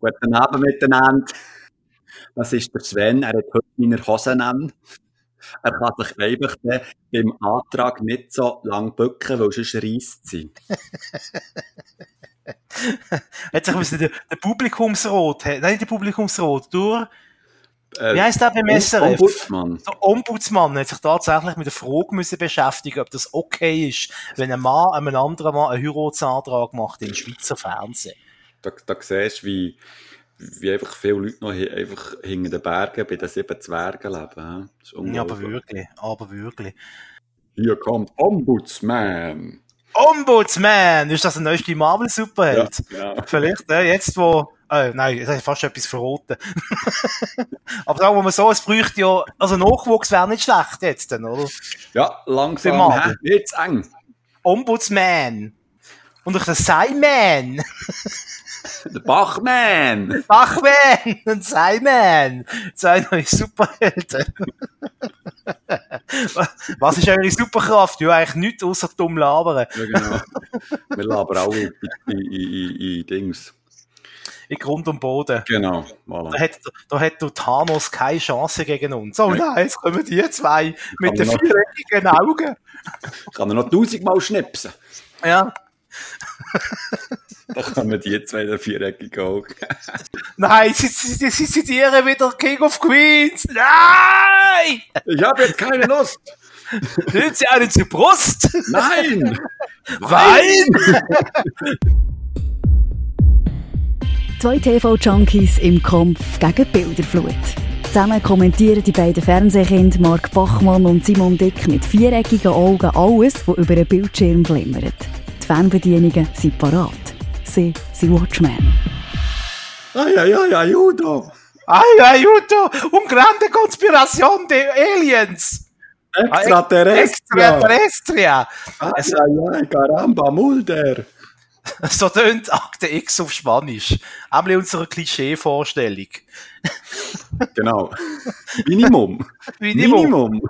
Guten Abend miteinander. Das ist der Sven. Er hat heute meine Hosen an. Er kann sich einfach beim Antrag nicht so lang bücken, weil sonst reisst sie. hat sich müssen der, der Publikumsrot, nein, der Publikumsrot, durch, Äh, wie heisst der beim SRF? Ombudsmann. Der Ombudsmann hat sich tatsächlich mit der Frage müssen beschäftigen, ob das okay ist, wenn ein Mann einem anderen Mann einen Heiratsantrag macht im Schweizer Fernsehen. Da, da siehst du, wie, wie einfach viele Leute noch einfach hinter den Bergen bei den sieben Zwergen leben. hä? Das ist Ja, aber wirklich, aber wirklich. Hier kommt Ombudsman. Ombudsman! Ist das der neueste Marvel-Superheld? Ja, ja. Vielleicht, äh, jetzt wo, äh, nein, jetzt habe ich fast etwas verraten. aber sagen wir mal so, es bräuchte ja, also Nachwuchs wäre nicht schlecht jetzt, oder? ja langsam wird's eng. Ombudsman! Und durch den Simon! Der Bachman. Bachman und Simon! Zwei neue Superhelden. Was ist eure Superkraft? Ja, eigentlich nichts außer dumm labern. Ja, genau. Wir labern alle in, in, in, in, in Dings. In Grund und Boden. Genau, Da voilà. hat, da hat der Thanos keine Chance gegen uns. Oh nein, jetzt kommen die zwei mit den viereckigen Augen. Kann er noch tausendmal schnipsen. Ja. Da kommen die zwei der viereckigen Augen. Nein, sie, sie, sie zitieren wieder King of Queens. Nein! Ich habe jetzt keine Lust. Nimmt sie einen zur Brust. Nein! Wein! Zwei TV-Junkies im Kampf gegen Bilderflut. Zusammen kommentieren die beiden Fernsehkinder Mark Bachmann und Simon Dick mit viereckigen Augen alles, was über einen Bildschirm flimmert. Die Fernbedienungen sind parat. Sie sind Watchmen. Ay, ay, ay, ayudo. Ay, aiuto! Un grande conspiración de aliens! Extraterrestre. Extraterrestria! Ay, ay, ay, caramba, Mulder. So tönt Akte X auf Spanisch. Einmal unsere Klischee-Vorstellung. Genau. Minimum. Minimum. Minimum.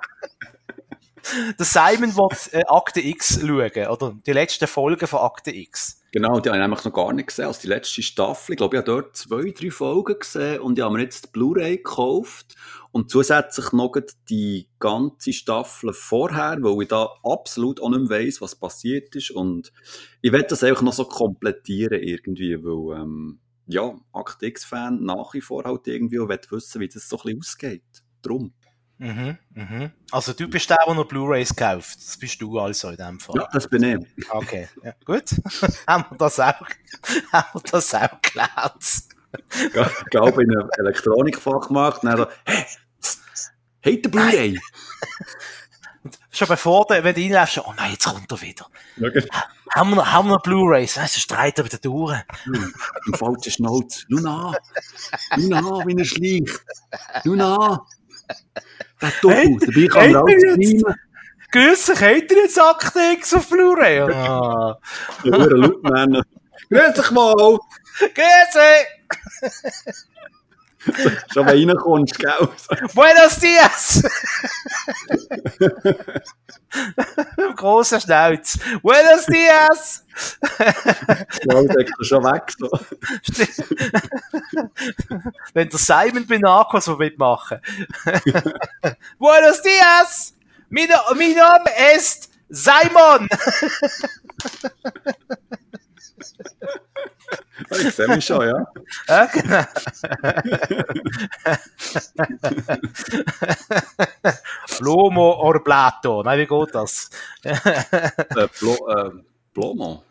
Der Simon will äh, Akte X schauen, oder? Die letzten Folgen von Akte X. Genau, die habe ich nämlich noch gar nicht gesehen. Also die letzte Staffel, ich glaube, ich habe dort zwei, drei Folgen gesehen und ich habe mir jetzt die Blu-ray gekauft und zusätzlich noch die ganze Staffel vorher, weil ich da absolut auch nicht weiss, was passiert ist und ich werde das einfach noch so komplettieren irgendwie, weil, ähm, ja, Act X-Fan nach wie vor halt irgendwie und will wissen, wie das so ein bisschen ausgeht. Drum. Mhm, mhm. Also du bist der, der noch Blu-Rays kauft. Das bist du also in dem Fall. Ja, das bin ich. Okay, ja, gut. haben wir das auch, haben wir das auch gelernt. Ich glaube, in einem Elektronikfachmarkt, dann so, hey, hey, der Blu-ray. Schon bevor du, wenn du reinläufst, oh nein, jetzt kommt er wieder. Genau. Haben wir noch, haben wir noch Blu-Rays? Nein, sonst streiten wir wieder durch. Im falschen Schnauz. Nun an. Nun an, wie er schleicht. Nun an. Der Doppel. Dabei kann er alles streamen. Grüß habt ihr jetzt Akte X auf Blu-ray? Ah. Ja. Grüß dich mal. Grüß! Schon wenn du reinkommst, gell? Buenos dias! Grosser Schnauz. Buenos dias! Ja, er schon weg. So. Wenn der Simon Benacos so mitmachen. Buenos dias! Mein, mein Name ist Simon! Ich sehe mich schon, ja. Ja, genau. Plomo or Plato. Nein, wie geht das? Äh, Blo, äh, Blomo.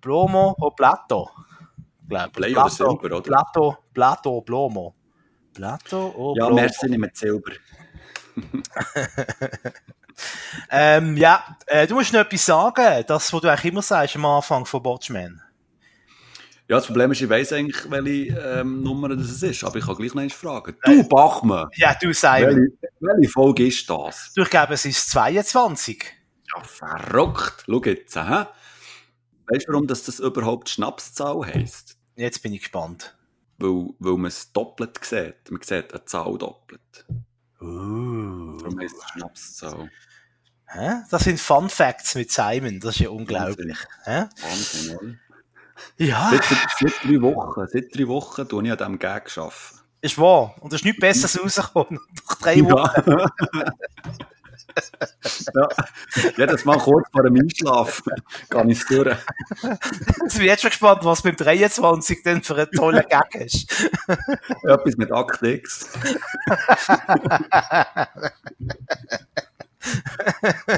Plomo or Plato. Glaub, Blei oder Silber, oder? Plato, Plato, Plomo. Plato or Ja, Plomo. merci, nicht mit Silber. Ähm, ja, äh, du musst noch etwas sagen, das, was du eigentlich immer sagst am Anfang von Watchmen. Ja, das Problem ist, ich weiss eigentlich, welche ähm, Nummer das ist, aber ich kann gleich noch eins fragen. Du, Bachmann, Ja, du Simon. welche, welche Folge ist das? Du, ich glaube, es ist 22. Ja, verrückt. Schau jetzt, hä? Weißt du, warum das, das überhaupt Schnapszahl heisst? Jetzt bin ich gespannt. Weil, weil man es doppelt sieht. Man sieht eine Zahl doppelt. Uh. Darum heisst es Schnapszahl. Das sind Fun Facts mit Simon, das ist ja unglaublich. Wahnsinn, oder? Ja, Seit, seit drei Wochen, seit drei Wochen tue ich an diesem Gag arbeiten. ist wahr. Und es ist nichts Besseres rausgekommen. Nach drei Wochen. Ja. ja. Jedes Mal kurz vor dem Einschlafen gehe ich es durch. Ich bin jetzt schon gespannt, was beim 23 denn für einen tollen Gag ist. Etwas mit Akt X.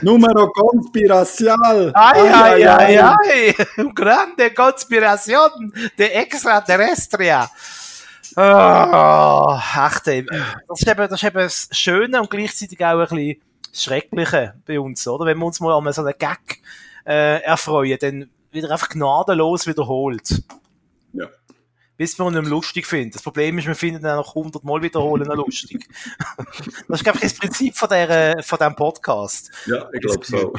Numero conspiracial. Ay, ay, ay, ay. Grande Conspiration de Extraterrestria. Oh, echt, ey. das, ist eben, das ist eben das Schöne und gleichzeitig auch ein bisschen das Schreckliche bei uns, oder? Wenn wir uns mal an so einen Gag äh, erfreuen, dann wieder einfach gnadenlos wiederholt. Ja. Bis wir ihn nicht mehr lustig finden. Das Problem ist, wir finden ihn nach 100 Mal wiederholen noch lustig. das ist, glaube ich, das Prinzip von, der, von diesem Podcast. Ja, ich glaube so.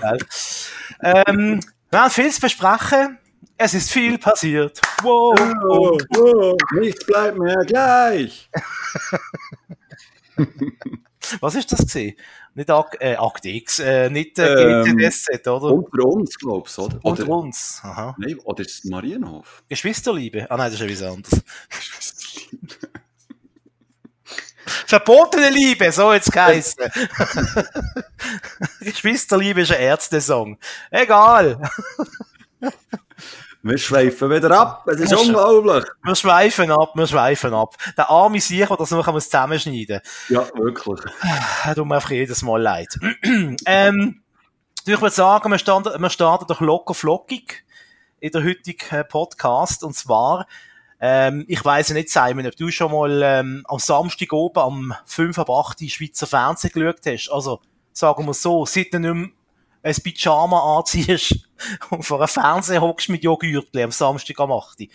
Ähm, wir haben viel zu besprechen. Es ist viel passiert. Wow. Oh, oh, nichts bleibt mehr gleich. Was ist das gesehen? Nicht äh, Akt X, äh, nicht äh, Ähm, GTSZ, oder? Unter uns, glaubst du, oder? Unter oder, uns. Aha. Nein, oder ist es Marienhof? Geschwisterliebe. Ah nein, das ist ja was anderes. Verbotene Liebe, so jetzt geheißen. Geschwisterliebe ist ein Ärzte-Song. Egal. Wir schweifen wieder ab, es ist unglaublich. Wir schweifen ab, wir schweifen ab. Der arme Sieg, der das noch muss zusammenschneiden Ja, wirklich. Das tut mir einfach jedes Mal leid. ähm, ich würde sagen, wir starten, wir starten doch locker flockig in der heutigen äh, Podcast. Und zwar, ähm, ich weiss nicht, Simon, ob du schon mal ähm, am Samstag oben am 5 ab 8 Uhr Schweizer Fernsehen geschaut hast. Also, sagen wir so, seit du nicht mehr ein Pyjama anziehst und vor einem Fernseher hockst mit Joghurtli am Samstag am 8 Uhr.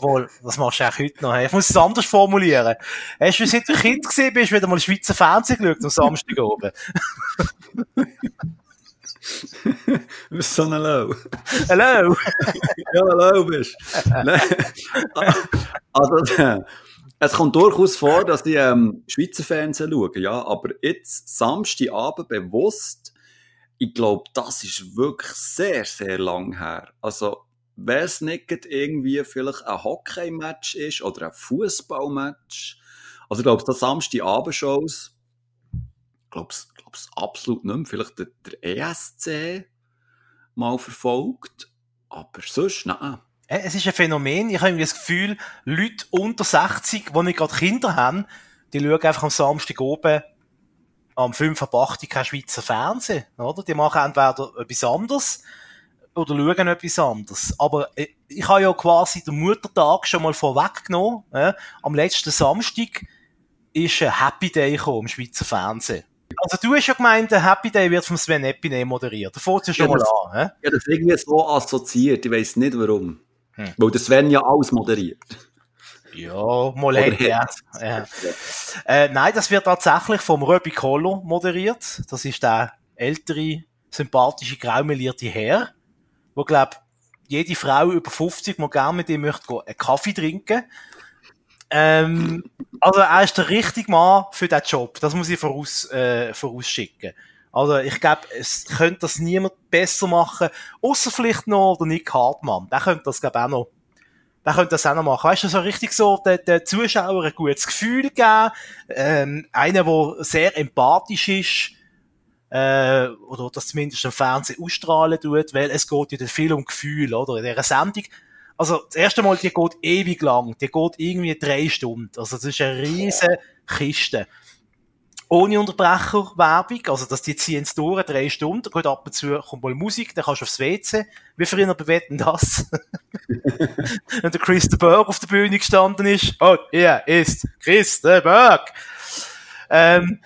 Mal, was machst du eigentlich heute noch? Ich muss es anders formulieren. Hast du, seit du Kind gesehen bist, wieder mal Schweizer Fernsehen geschaut am Samstag oben? Bist so ein Low. Hallo? Ja, hallo bist. Also, es kommt durchaus vor, dass die ähm, Schweizer Fernsehen schauen, ja, aber jetzt Samstagabend bewusst, ich glaube, das ist wirklich sehr, sehr lang her. Also, wenn es nicht irgendwie vielleicht ein Hockey-Match ist oder ein Fußballmatch, also ich glaube, das Samstagabendshows, ich glaube es absolut nicht mehr, vielleicht der, der ESC mal verfolgt, aber sonst, nein. Äh, Es ist ein Phänomen. Ich habe irgendwie das Gefühl, Leute unter 60, die nicht gerade Kinder haben, die schauen einfach am Samstag oben am 5 ab 8 Uhr kein Schweizer Fernsehen, oder? Die machen entweder etwas anderes oder schauen etwas anderes. Aber äh, ich habe ja quasi den Muttertag schon mal vorweggenommen. Äh? Am letzten Samstag ist ein Happy Day gekommen im Schweizer Fernsehen. Also du hast ja gemeint, der Happy Day wird vom Sven Epine moderiert. Da fängt ja schon Ja, mal das- an. Ja, das irgendwie so assoziiert, ich weiß nicht warum. Hm. Weil der Sven ja alles moderiert. Ja, mal ja. ja. Äh, nein, das wird tatsächlich vom Röbi Kollo moderiert. Das ist der ältere, sympathische, graumelierte Herr, wo, glaub, jede Frau über 50 mal gerne mit ihm möchte einen Kaffee trinken. Ähm, also er ist der richtige Mann für den Job. Das muss ich voraus, äh, vorausschicken. Also ich glaube, es könnte das niemand besser machen, außer vielleicht noch der Nick Hartmann. Der könnte das glaube auch noch der könnte das auch noch machen. Weißt du, so richtig so den, den Zuschauern ein gutes Gefühl geben. Ähm, einer, der sehr empathisch ist, äh, oder das zumindest im Fernsehen ausstrahlen tut, weil es geht ja viel um Gefühl, oder? In dieser Sendung. Also, das erste Mal, die geht ewig lang. Die geht irgendwie drei Stunden. Also, das ist eine riesen Kiste. Ohne Unterbrecherwerbung, also, dass die ziehen es durch, drei Stunden, geht ab und zu, kommt mal Musik, dann kannst du aufs WC. Wie früher bewetten das? wenn der Chris de Berg auf der Bühne gestanden ist. Oh, hier ist Chris de Berg. Ähm,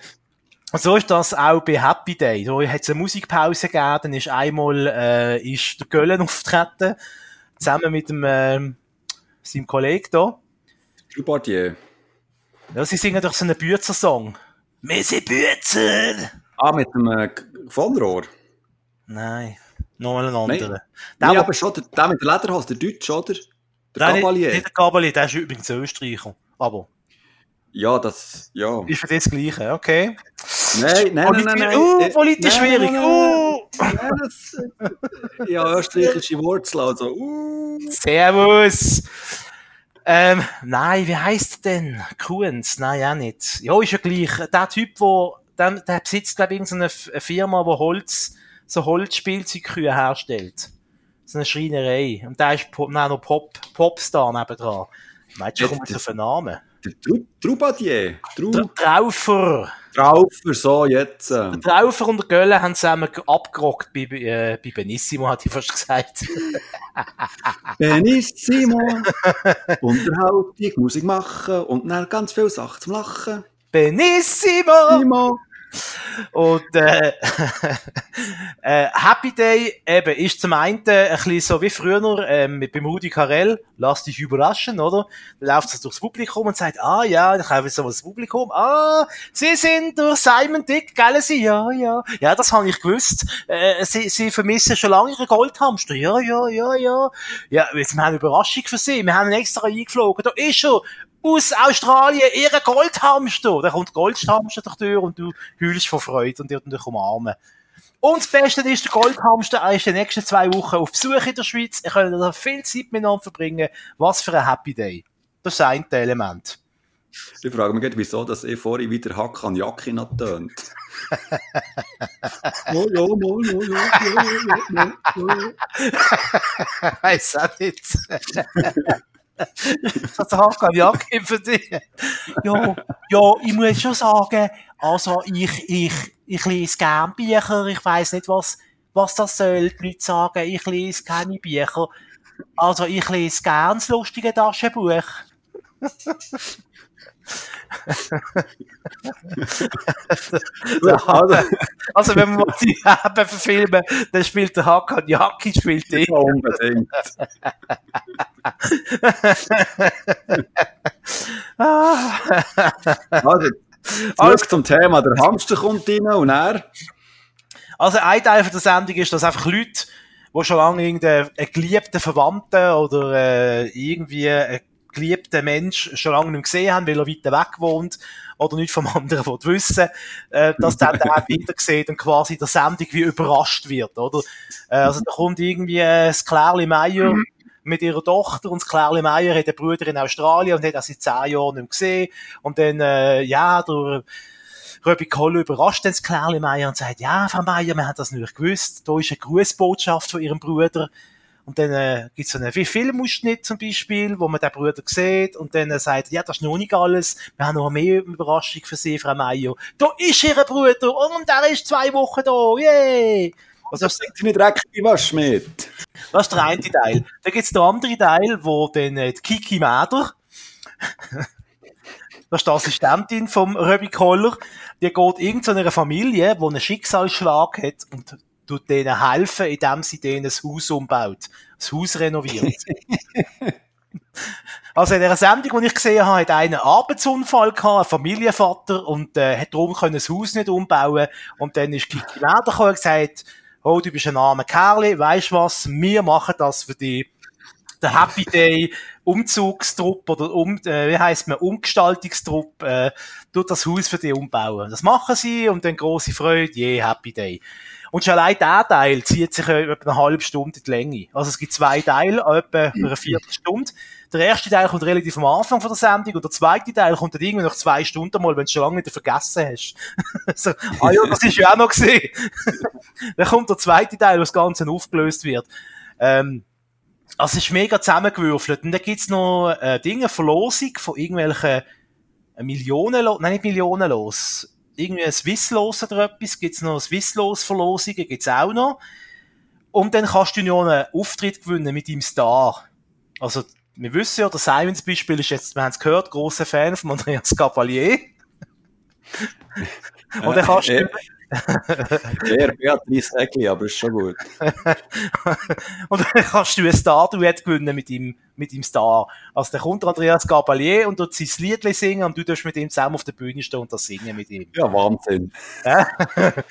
und so ist das auch bei Happy Day. Da hat es eine Musikpause gegeben, dann ist einmal äh, ist der Göllen auftreten, zusammen mit dem, ähm, seinem Kollegen da. Drew Bardier. Ja, sie singen doch so einen Bützer-Song. Wir sind Bützer! Ah, mit dem äh, von Rohr. Nein, noch einen anderen. Nein, Der, aber schon der, der mit der Lederhose, der Deutsche, oder? Der nicht, nicht der Gabalier, der ist übrigens Österreicher. Aber Ja, das, ja. ist für das Gleiche, okay. Nein, nein, Politi nein, nein. Uh, politisch schwierig. Uh. Das, ja, österreichische Wurzeln, also, uh. Servus. Ähm, nein, wie heisst denn? Kuhns? Nein, auch nicht. Ja, ist ja gleich. Der Typ, wo, der, der besitzt, glaube ich, irgendeine Firma, die Holz, so Holzspielzeugkühe herstellt. So eine Schreinerei. Und der ist Pop, nein, noch Pop, Popstar nebendran. Meinst du, das- auf einen Namen? Der Trou- Troubadier. Trou Der Traufer. Traufer, so, jetzt. äh. Der Traufer und der Gölle haben zusammen ge- abgerockt bei, äh, bei Benissimo, hat ich fast gesagt. Benissimo. Unterhaltung, Musik machen und dann ganz viele Sachen zum Lachen. Benissimo! Simo. Und äh, äh, Happy Day eben ist zum einen ein bisschen so wie früher ähm, mit beim Rudi Carell, lass dich überraschen, oder? Dann läuft es durchs Publikum und sagt, ah ja, dann kommt so das Publikum, ah, Sie sind durch Simon Dick, gell Sie? Ja, ja. Ja, das habe ich gewusst. Äh, Sie, Sie vermissen schon lange Ihren Goldhamster. Ja, ja, ja, ja. Ja, jetzt, wir haben eine Überraschung für Sie. Wir haben ihn extra eingeflogen. Da ist er aus Australien, ihre Goldhamster. Da kommt der Goldhamster durch die Tür und du heulst vor Freude und dich umarmen. Und das Beste ist, der Goldhamster er ist in den nächsten zwei Wochen auf Besuch in der Schweiz. Ihr könnt da viel Zeit miteinander verbringen. Was für ein Happy Day. Das ist das eine Element. Ich frage mich, gerade, wieso dass ich vorhin wieder Hack an Jacke noch tönt. oh, ja, mal, ja, ja, ja, ja, ja, ja. Weiss auch nicht. das hat keine Jacke für dich. Ja, ja, ich muss schon sagen, also ich, ich, ich lese gern Bücher. Ich weiss nicht, was, was das soll. Die Leute sagen, ich lese keine Bücher. Also ich lese gern das lustige Taschenbuch. Also, Also wenn mal die Werbe verfilmen, dann spielt der Hakan Jaki, spielt die. ja, unbedingt. Also, zurück zum Thema. Der Hamster kommt rein und er. Also ein Teil der Sendung ist, dass einfach Leute, die schon lange irgendeinen einen geliebten Verwandten oder äh, irgendwie einen geliebten Mensch schon lange nicht gesehen haben, weil er weiter weg wohnt oder nicht vom anderen will wissen, äh, dass der dann wieder sieht und quasi der Sendung wie überrascht wird, oder? Äh, also da kommt irgendwie äh, das Klärli Meier mit ihrer Tochter und das Klärli Meier hat einen Bruder in Australien und hat das seit zehn Jahren nicht gesehen und dann, äh, ja, der Röbi Koller überrascht dann das Klärli Meier und sagt, ja, Frau Meier, wir haben das nicht gewusst, da ist eine Grußbotschaft von ihrem Bruder. Und dann äh, gibt es so einen Filmausschnitt zum Beispiel, wo man den Bruder sieht und dann äh, sagt, ja, das ist noch nicht alles, wir haben noch mehr Überraschung für Sie, Frau Meier. Da ist Ihr Bruder und er ist zwei Wochen da, yay! Also das, Sind Sie nicht dreckig, was mit? das ist der eine Teil. Dann gibt's den anderen Teil, wo dann äh, die Kiki Mäder, das ist die Assistentin vom Röbi Koller, die geht irgendeiner Familie, die einen Schicksalsschlag hat und tut denen helfen, indem sie denen ein Haus umbaut, das Haus renoviert. Also in der Sendung, die ich gesehen habe, hat einer einen Arbeitsunfall gehabt, ein Familienvater, und äh, hat darum können das Haus nicht umbauen. Und dann ist Kiki Mäder gekommen und gesagt, oh, du bist ein armer Kerl, weisst was, wir machen das für dich. Der Happy Day Umzugstrupp oder um, äh, wie heisst man, Umgestaltungstrupp, äh, tut das Haus für dich umbauen. Das machen sie und dann große Freude, je Happy Day. Und schon allein der Teil zieht sich äh, etwa eine halbe Stunde in die Länge. Also es gibt zwei Teile, etwa eine Viertelstunde. Der erste Teil kommt relativ am Anfang von der Sendung und der zweite Teil kommt dann irgendwie nach zwei Stunden mal, wenn du es schon lange wieder vergessen hast. so, ah ja, das ist ja auch noch gesehen. dann kommt der zweite Teil, wo das Ganze aufgelöst wird. Ähm, also es ist mega zusammengewürfelt. Und dann gibt's noch äh, Dinge, Verlosung von irgendwelchen Millionen, nein nicht Millionen los, irgendwie ein Swisslos oder etwas, gibt's noch Swisslos-Verlosungen, gibt's auch noch. Und dann kannst du noch einen Auftritt gewinnen mit deinem Star. Also, wir wissen ja, der Simon zum Beispiel ist jetzt, wir haben es gehört, grosser Fan von Andreas Cavalier. Und dann kannst du, Eher Beatrice Egli, aber ist schon gut. und dann kannst du ein Star-Duett gewinnen mit ihm, mit ihm Star. Also dann kommt der Andreas Gabalier und tut sein Liedli singen und du darfst mit ihm zusammen auf der Bühne stehen und das singen mit ihm. Ja, Wahnsinn.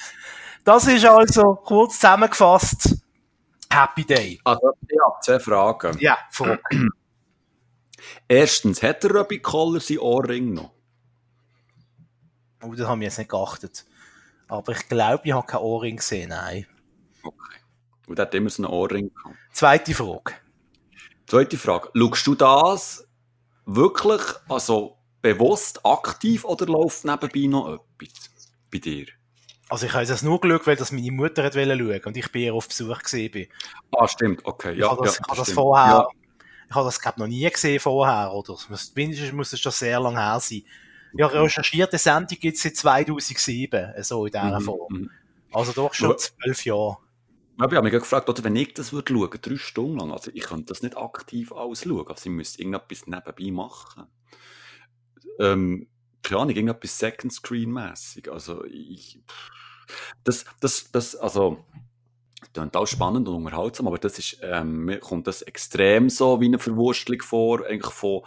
Das ist also kurz zusammengefasst Happy Day. Also, ich habe zwei Fragen. Ja, Frage. Erstens, hat der Röbi Koller sein Ohrring noch? Oh, das haben wir jetzt nicht geachtet. Aber ich glaube, ich habe keinen Ohrring gesehen, nein. Okay. Und der hat immer so einen Ohrring gehabt. Zweite Frage. Zweite Frage. Schaust du das wirklich, also bewusst aktiv oder läuft nebenbei noch etwas bei dir? Also ich habe das nur geschaut, weil das meine Mutter hat schauen und ich bei ihr auf Besuch gesehen bin. Ah, stimmt, okay. Ich Ja, habe das, ja, ich das stimmt. vorher, Ja. ich habe das glaub, noch nie gesehen vorher, oder? Es muss- Mindestens muss es schon sehr lange her sein. Ja, recherchierte Sendung gibt es seit 2007, so in dieser Mhm, Form. mhm. Also doch schon zwölf Jahre. Aber ich habe mich gefragt, oder, wenn ich das würde schauen, drei Stunden lang, also ich könnte das nicht aktiv alles schauen, also ich müsste irgendetwas nebenbei machen. Ähm, keine Ahnung, irgendetwas Second Screen-mässig, also ich, das, das, das, also, das ist auch spannend und unterhaltsam, aber das ist, ähm, mir kommt das extrem so wie eine Verwurstelung vor, eigentlich von,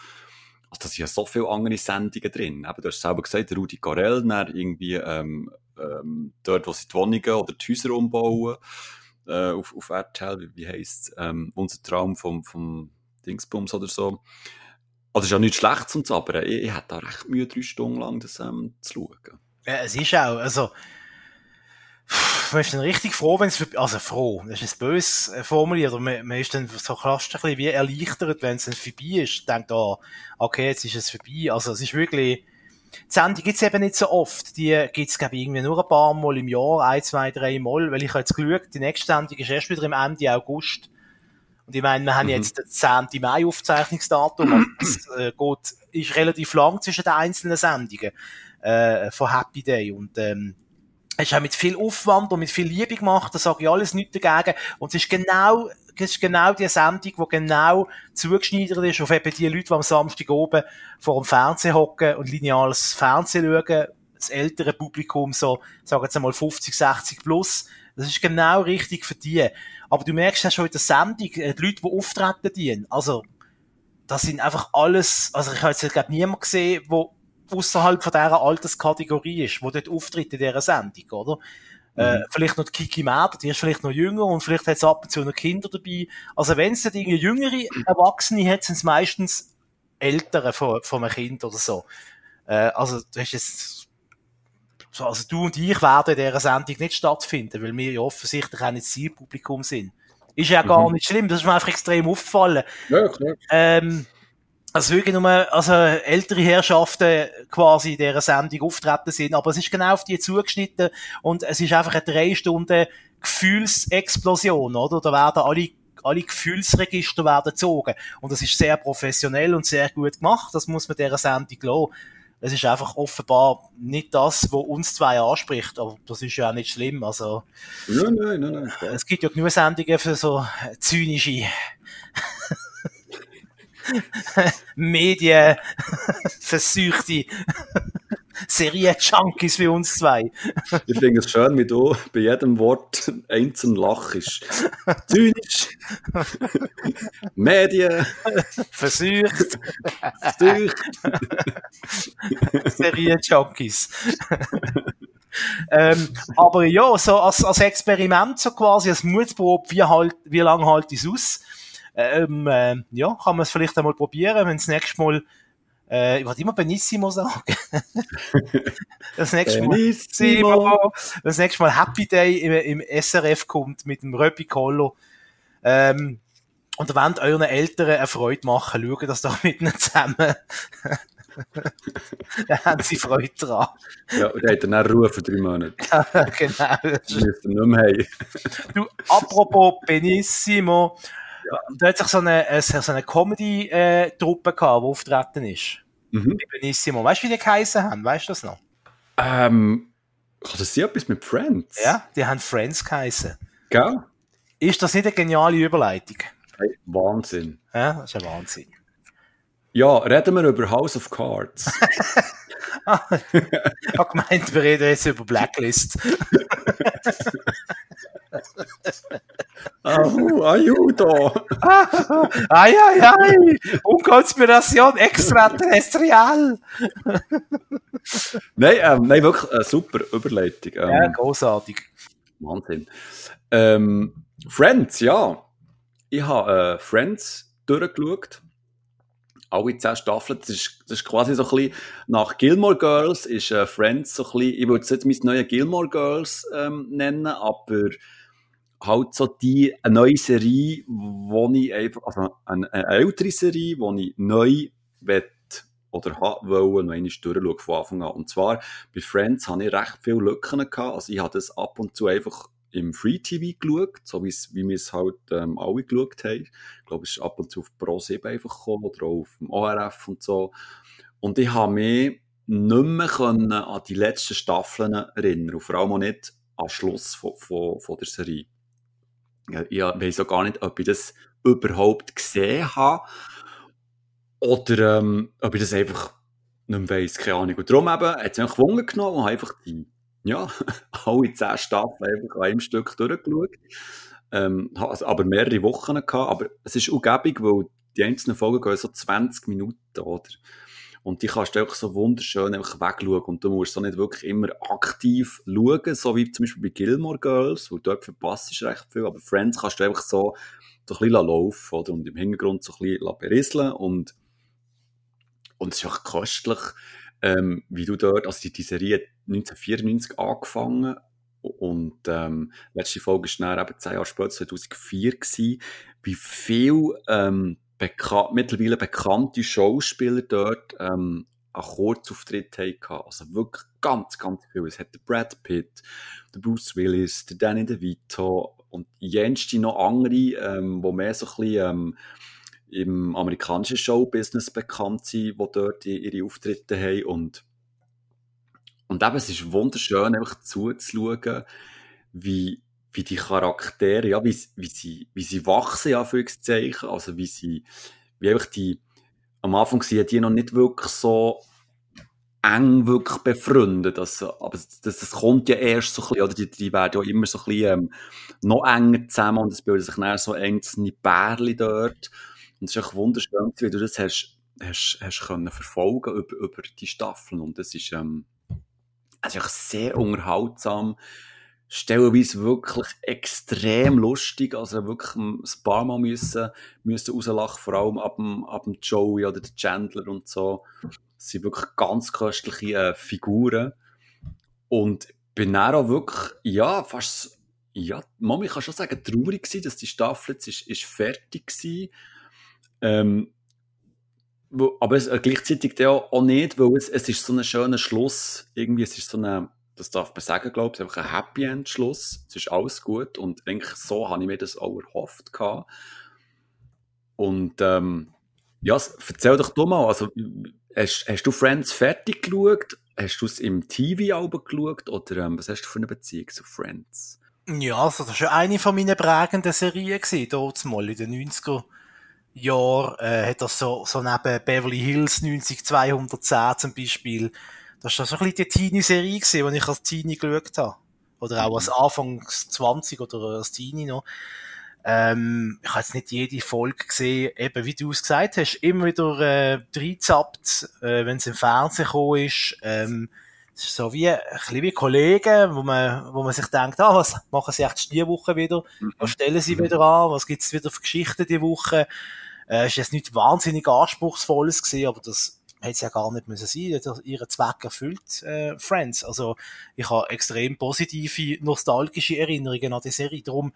also da sind ja so viele andere Sendungen drin. Eben, du hast selber gesagt, Rudi Carell, dann irgendwie ähm, ähm, dort, wo sie die Wohnungen oder die Häuser umbauen, äh, auf, auf RTL, wie, wie heisst es, ähm, unser Traum vom, vom Dingsbums oder so. Also ist ja nichts Schlechtes und so, aber ich, ich hätte da recht Mühe, drei Stunden lang das ähm, zu schauen. Ja, es ist auch, also, man ist dann richtig froh, wenn es, also froh, das ist jetzt böse äh, formuliert, aber man, man ist dann so fast ein bisschen wie erleichtert, wenn es dann vorbei ist, denkt, ah, okay, jetzt ist es vorbei, also es ist wirklich, die Sendung gibt's eben nicht so oft, die gibt's glaube ich irgendwie nur ein paar Mal im Jahr, ein, zwei, drei Mal, weil ich habe jetzt geschaut, die nächste Sendung ist erst wieder im Ende August, und ich meine, wir haben Mhm. jetzt den 10. Mai Aufzeichnungsdatum, also es äh, geht, ist relativ lang zwischen den einzelnen Sendungen äh, von Happy Day. Und ähm, ist auch mit viel Aufwand und mit viel Liebe gemacht, da sage ich alles nicht dagegen. Und es ist genau, es ist genau die Sendung, die genau zugeschneidert ist auf eben die Leute, die am Samstag oben vor dem Fernsehen hocken und lineales Fernsehen schauen, das ältere Publikum, so, sagen jetzt einmal 50, 60 plus. Das ist genau richtig für die. Aber du merkst ja schon in der Sendung, äh, die Leute, die auftreten, die, also, das sind einfach alles, also ich habe jetzt, glaube niemand gesehen, wo außerhalb von dieser Alterskategorie ist, wo dort auftritt in dieser Sendung, oder? Äh, vielleicht noch die Kiki Mäder, die ist vielleicht noch jünger und vielleicht hat es ab und zu noch Kinder dabei. Also wenn es dann irgendwie jüngere Erwachsene hat, sind es meistens Ältere von, von einem Kind oder so. Äh, also das ist jetzt so, also du und ich werden in dieser Sendung nicht stattfinden, weil wir ja offensichtlich auch nicht Zielpublikum sind. Ist ja gar Mhm. nicht schlimm, das ist mir einfach extrem aufgefallen. Ja, klar. Ähm, also wirklich nur, also ältere Herrschaften quasi in dieser Sendung auftreten sind, aber es ist genau auf die zugeschnitten und es ist einfach eine drei Stunden Gefühlsexplosion, oder? Da werden alle alle Gefühlsregister werden gezogen. Und das ist sehr professionell und sehr gut gemacht. Das muss man dieser Sendung lassen. Es ist einfach offenbar nicht das, was uns zwei anspricht. Aber das ist ja auch nicht schlimm. Also, Nein, nein, nein, nein. es gibt ja genug Sendungen für so zynische Medien versuchte Serien-Junkies wie uns zwei. Ich finde es schön, wie du bei jedem Wort einzeln lachst. Zynisch, Medien, Versucht. Serien-Junkies. ähm, aber ja, so als, als Experiment so quasi, als Mutprobe, wie halt, wie lange halt es aus? Ähm, ähm, ja, kann man es vielleicht einmal probieren, wenn das nächste Mal, äh, ich wollte immer Benissimo sagen. das nächste Mal, Benissimo. wenn das nächste Mal Happy Day im, im SRF kommt mit dem Röpi Collo. Ähm, und wollt euren Eltern eine Freude machen, schauen das doch mit ihnen zusammen. da haben sie Freude dran. Ja, und hat dann auch Ruhe für drei Monate. genau. Das müsst ihr nicht mehr haben. Du, apropos Benissimo, da hat sich so eine, äh, so eine Comedy-Truppe gehabt, die auftreten ist. Mhm. Benissimo. Weißt du, wie die geheißen haben? Weißt du das noch? Ähm, kann das sein, etwas mit Friends? Ja, die haben Friends geheißen. Gell? Ist das nicht eine geniale Überleitung? Hey, Wahnsinn. Ja, das ist ein Wahnsinn. Ja, reden wir über House of Cards. Ich habe gemeint, wir reden jetzt über Blacklist. oh, Ayudo. Ai, ai, ai! Und Konspiration extraterrestrial! Nein, ähm, nein, wirklich eine super Überleitung. Ähm, Ja, großartig. Wahnsinn. Ähm, Friends, ja. Ich habe äh, Friends durchgeschaut. alle zehn Staffeln, das ist, das ist quasi so ein bisschen, nach Gilmore Girls ist äh, Friends so ein bisschen, ich würde es jetzt mein neue Gilmore Girls ähm, nennen, aber halt so die, eine neue Serie, wo ich einfach, also eine, eine ältere Serie, die ich neu will oder wollen, noch einmal durchschauen von Anfang an. Und zwar, bei Friends hatte ich recht viele Lücken gehabt, also ich habe das ab und zu einfach im Free TV geschaut, so wie wir es halt ähm, alle geschaut haben. Ich glaube, es ist ab und zu auf Pro 7 einfach gekommen oder auch auf dem ORF und so. Und ich habe mich nicht mehr können an die letzten Staffeln erinnern und vor allem auch nicht den Schluss von, von, von der Serie. Ich weiß auch gar nicht, ob ich das überhaupt gesehen habe oder ähm, ob ich das einfach nicht mehr weiss, keine Ahnung. Und darum eben, hat es mich gewonnen genommen und einfach die ja, alle zehn Staffeln einfach an einem Stück durchgeschaut. Ähm, also, aber mehrere Wochen gehabt. Aber es ist ungäbig, weil die einzelnen Folgen gehen so 20 Minuten, oder? Und die kannst du einfach so wunderschön einfach wegschauen. Und du musst so nicht wirklich immer aktiv schauen, so wie zum Beispiel bei Gilmore Girls, wo dort verpasst ist recht viel. Aber Friends kannst du einfach so, so ein bisschen laufen, oder? Und im Hintergrund so ein bisschen berieseln. Und, und es ist auch köstlich ähm, wie du dort, also die, die Serie hat 1994 angefangen und ähm, letzte Folge ist dann eben zehn Jahre später, 2004 gewesen, wie viel ähm, beka mittlerweile bekannte Schauspieler dort ähm, einen Kurzauftritt hatten. Also wirklich ganz, ganz viel. Es hat der Brad Pitt, der Bruce Willis, der Danny DeVito und jenste noch andere, ähm, wo mehr so ein bisschen ähm, im amerikanischen Showbusiness bekannt sind, die dort ihre Auftritte haben. Und, und eben, es ist wunderschön, einfach zuzuschauen, wie, wie die Charaktere, ja, wie, wie, sie, wie sie wachsen, ja, Zeichen, also wie sie, wie einfach die, am Anfang sind die noch nicht wirklich so eng wirklich befreundet. Also, aber das, das kommt ja erst so ein bisschen, oder die, die werden ja immer so ein bisschen ähm, noch enger zusammen und es bilden sich dann so einzelne Pärchen dort. Und es ist auch wunderschön, wie du das hast, hast, hast können verfolgen über, über die Staffeln. Und es ist, ähm, es ist sehr unterhaltsam. Stellenweise wirklich extrem lustig. Also wirklich ein paar Mal müssen, müssen rauslachen, vor allem ab dem, ab dem Joey oder der Chandler und so. Das sind wirklich ganz köstliche äh, Figuren. Und bin dann auch wirklich, ja, fast, ja, Mami kann schon sagen, traurig gewesen, dass die Staffel jetzt ist, ist fertig war. Ähm, aber es, äh, gleichzeitig auch, auch nicht, weil es, es ist so ein schöner Schluss. Irgendwie, es ist so eine, das darf man sagen, glaube ich, einfach ein Happy End Schluss. Es ist alles gut und eigentlich so habe ich mir das auch erhofft gehabt. Und ähm, ja, erzähl doch du mal, also hast, hast du Friends fertig geschaut? Hast du es im TV-Album geschaut oder ähm, was hast du für eine Beziehung zu Friends? Ja, also das war eine von meinen prägenden Serien dort mal in den 90er Jahr äh, hat er so, so neben Beverly Hills 90210 zum Beispiel, das war so ein bisschen die Teenie-Serie gewesen, die ich als Teenie geschaut habe. Oder auch als mhm. Anfang 20 oder als Teenie noch. Ähm, ich habe jetzt nicht jede Folge gesehen, eben wie du es gesagt hast, immer wieder äh, reingezappt, äh, wenn es im Fernsehen gekommen ist. Ähm, so wie, ein bisschen wie Kollegen, wo man, wo man sich denkt, ah, was machen sie echt diese Woche wieder? Was mhm. stellen sie wieder an? Was gibt's wieder für Geschichten diese Woche? Äh, ist jetzt nicht wahnsinnig anspruchsvolles gesehen, aber das hätte es ja gar nicht müssen sein. Das ihren Zweck erfüllt, äh, Friends. Also, ich habe extrem positive, nostalgische Erinnerungen an die Serie. Darum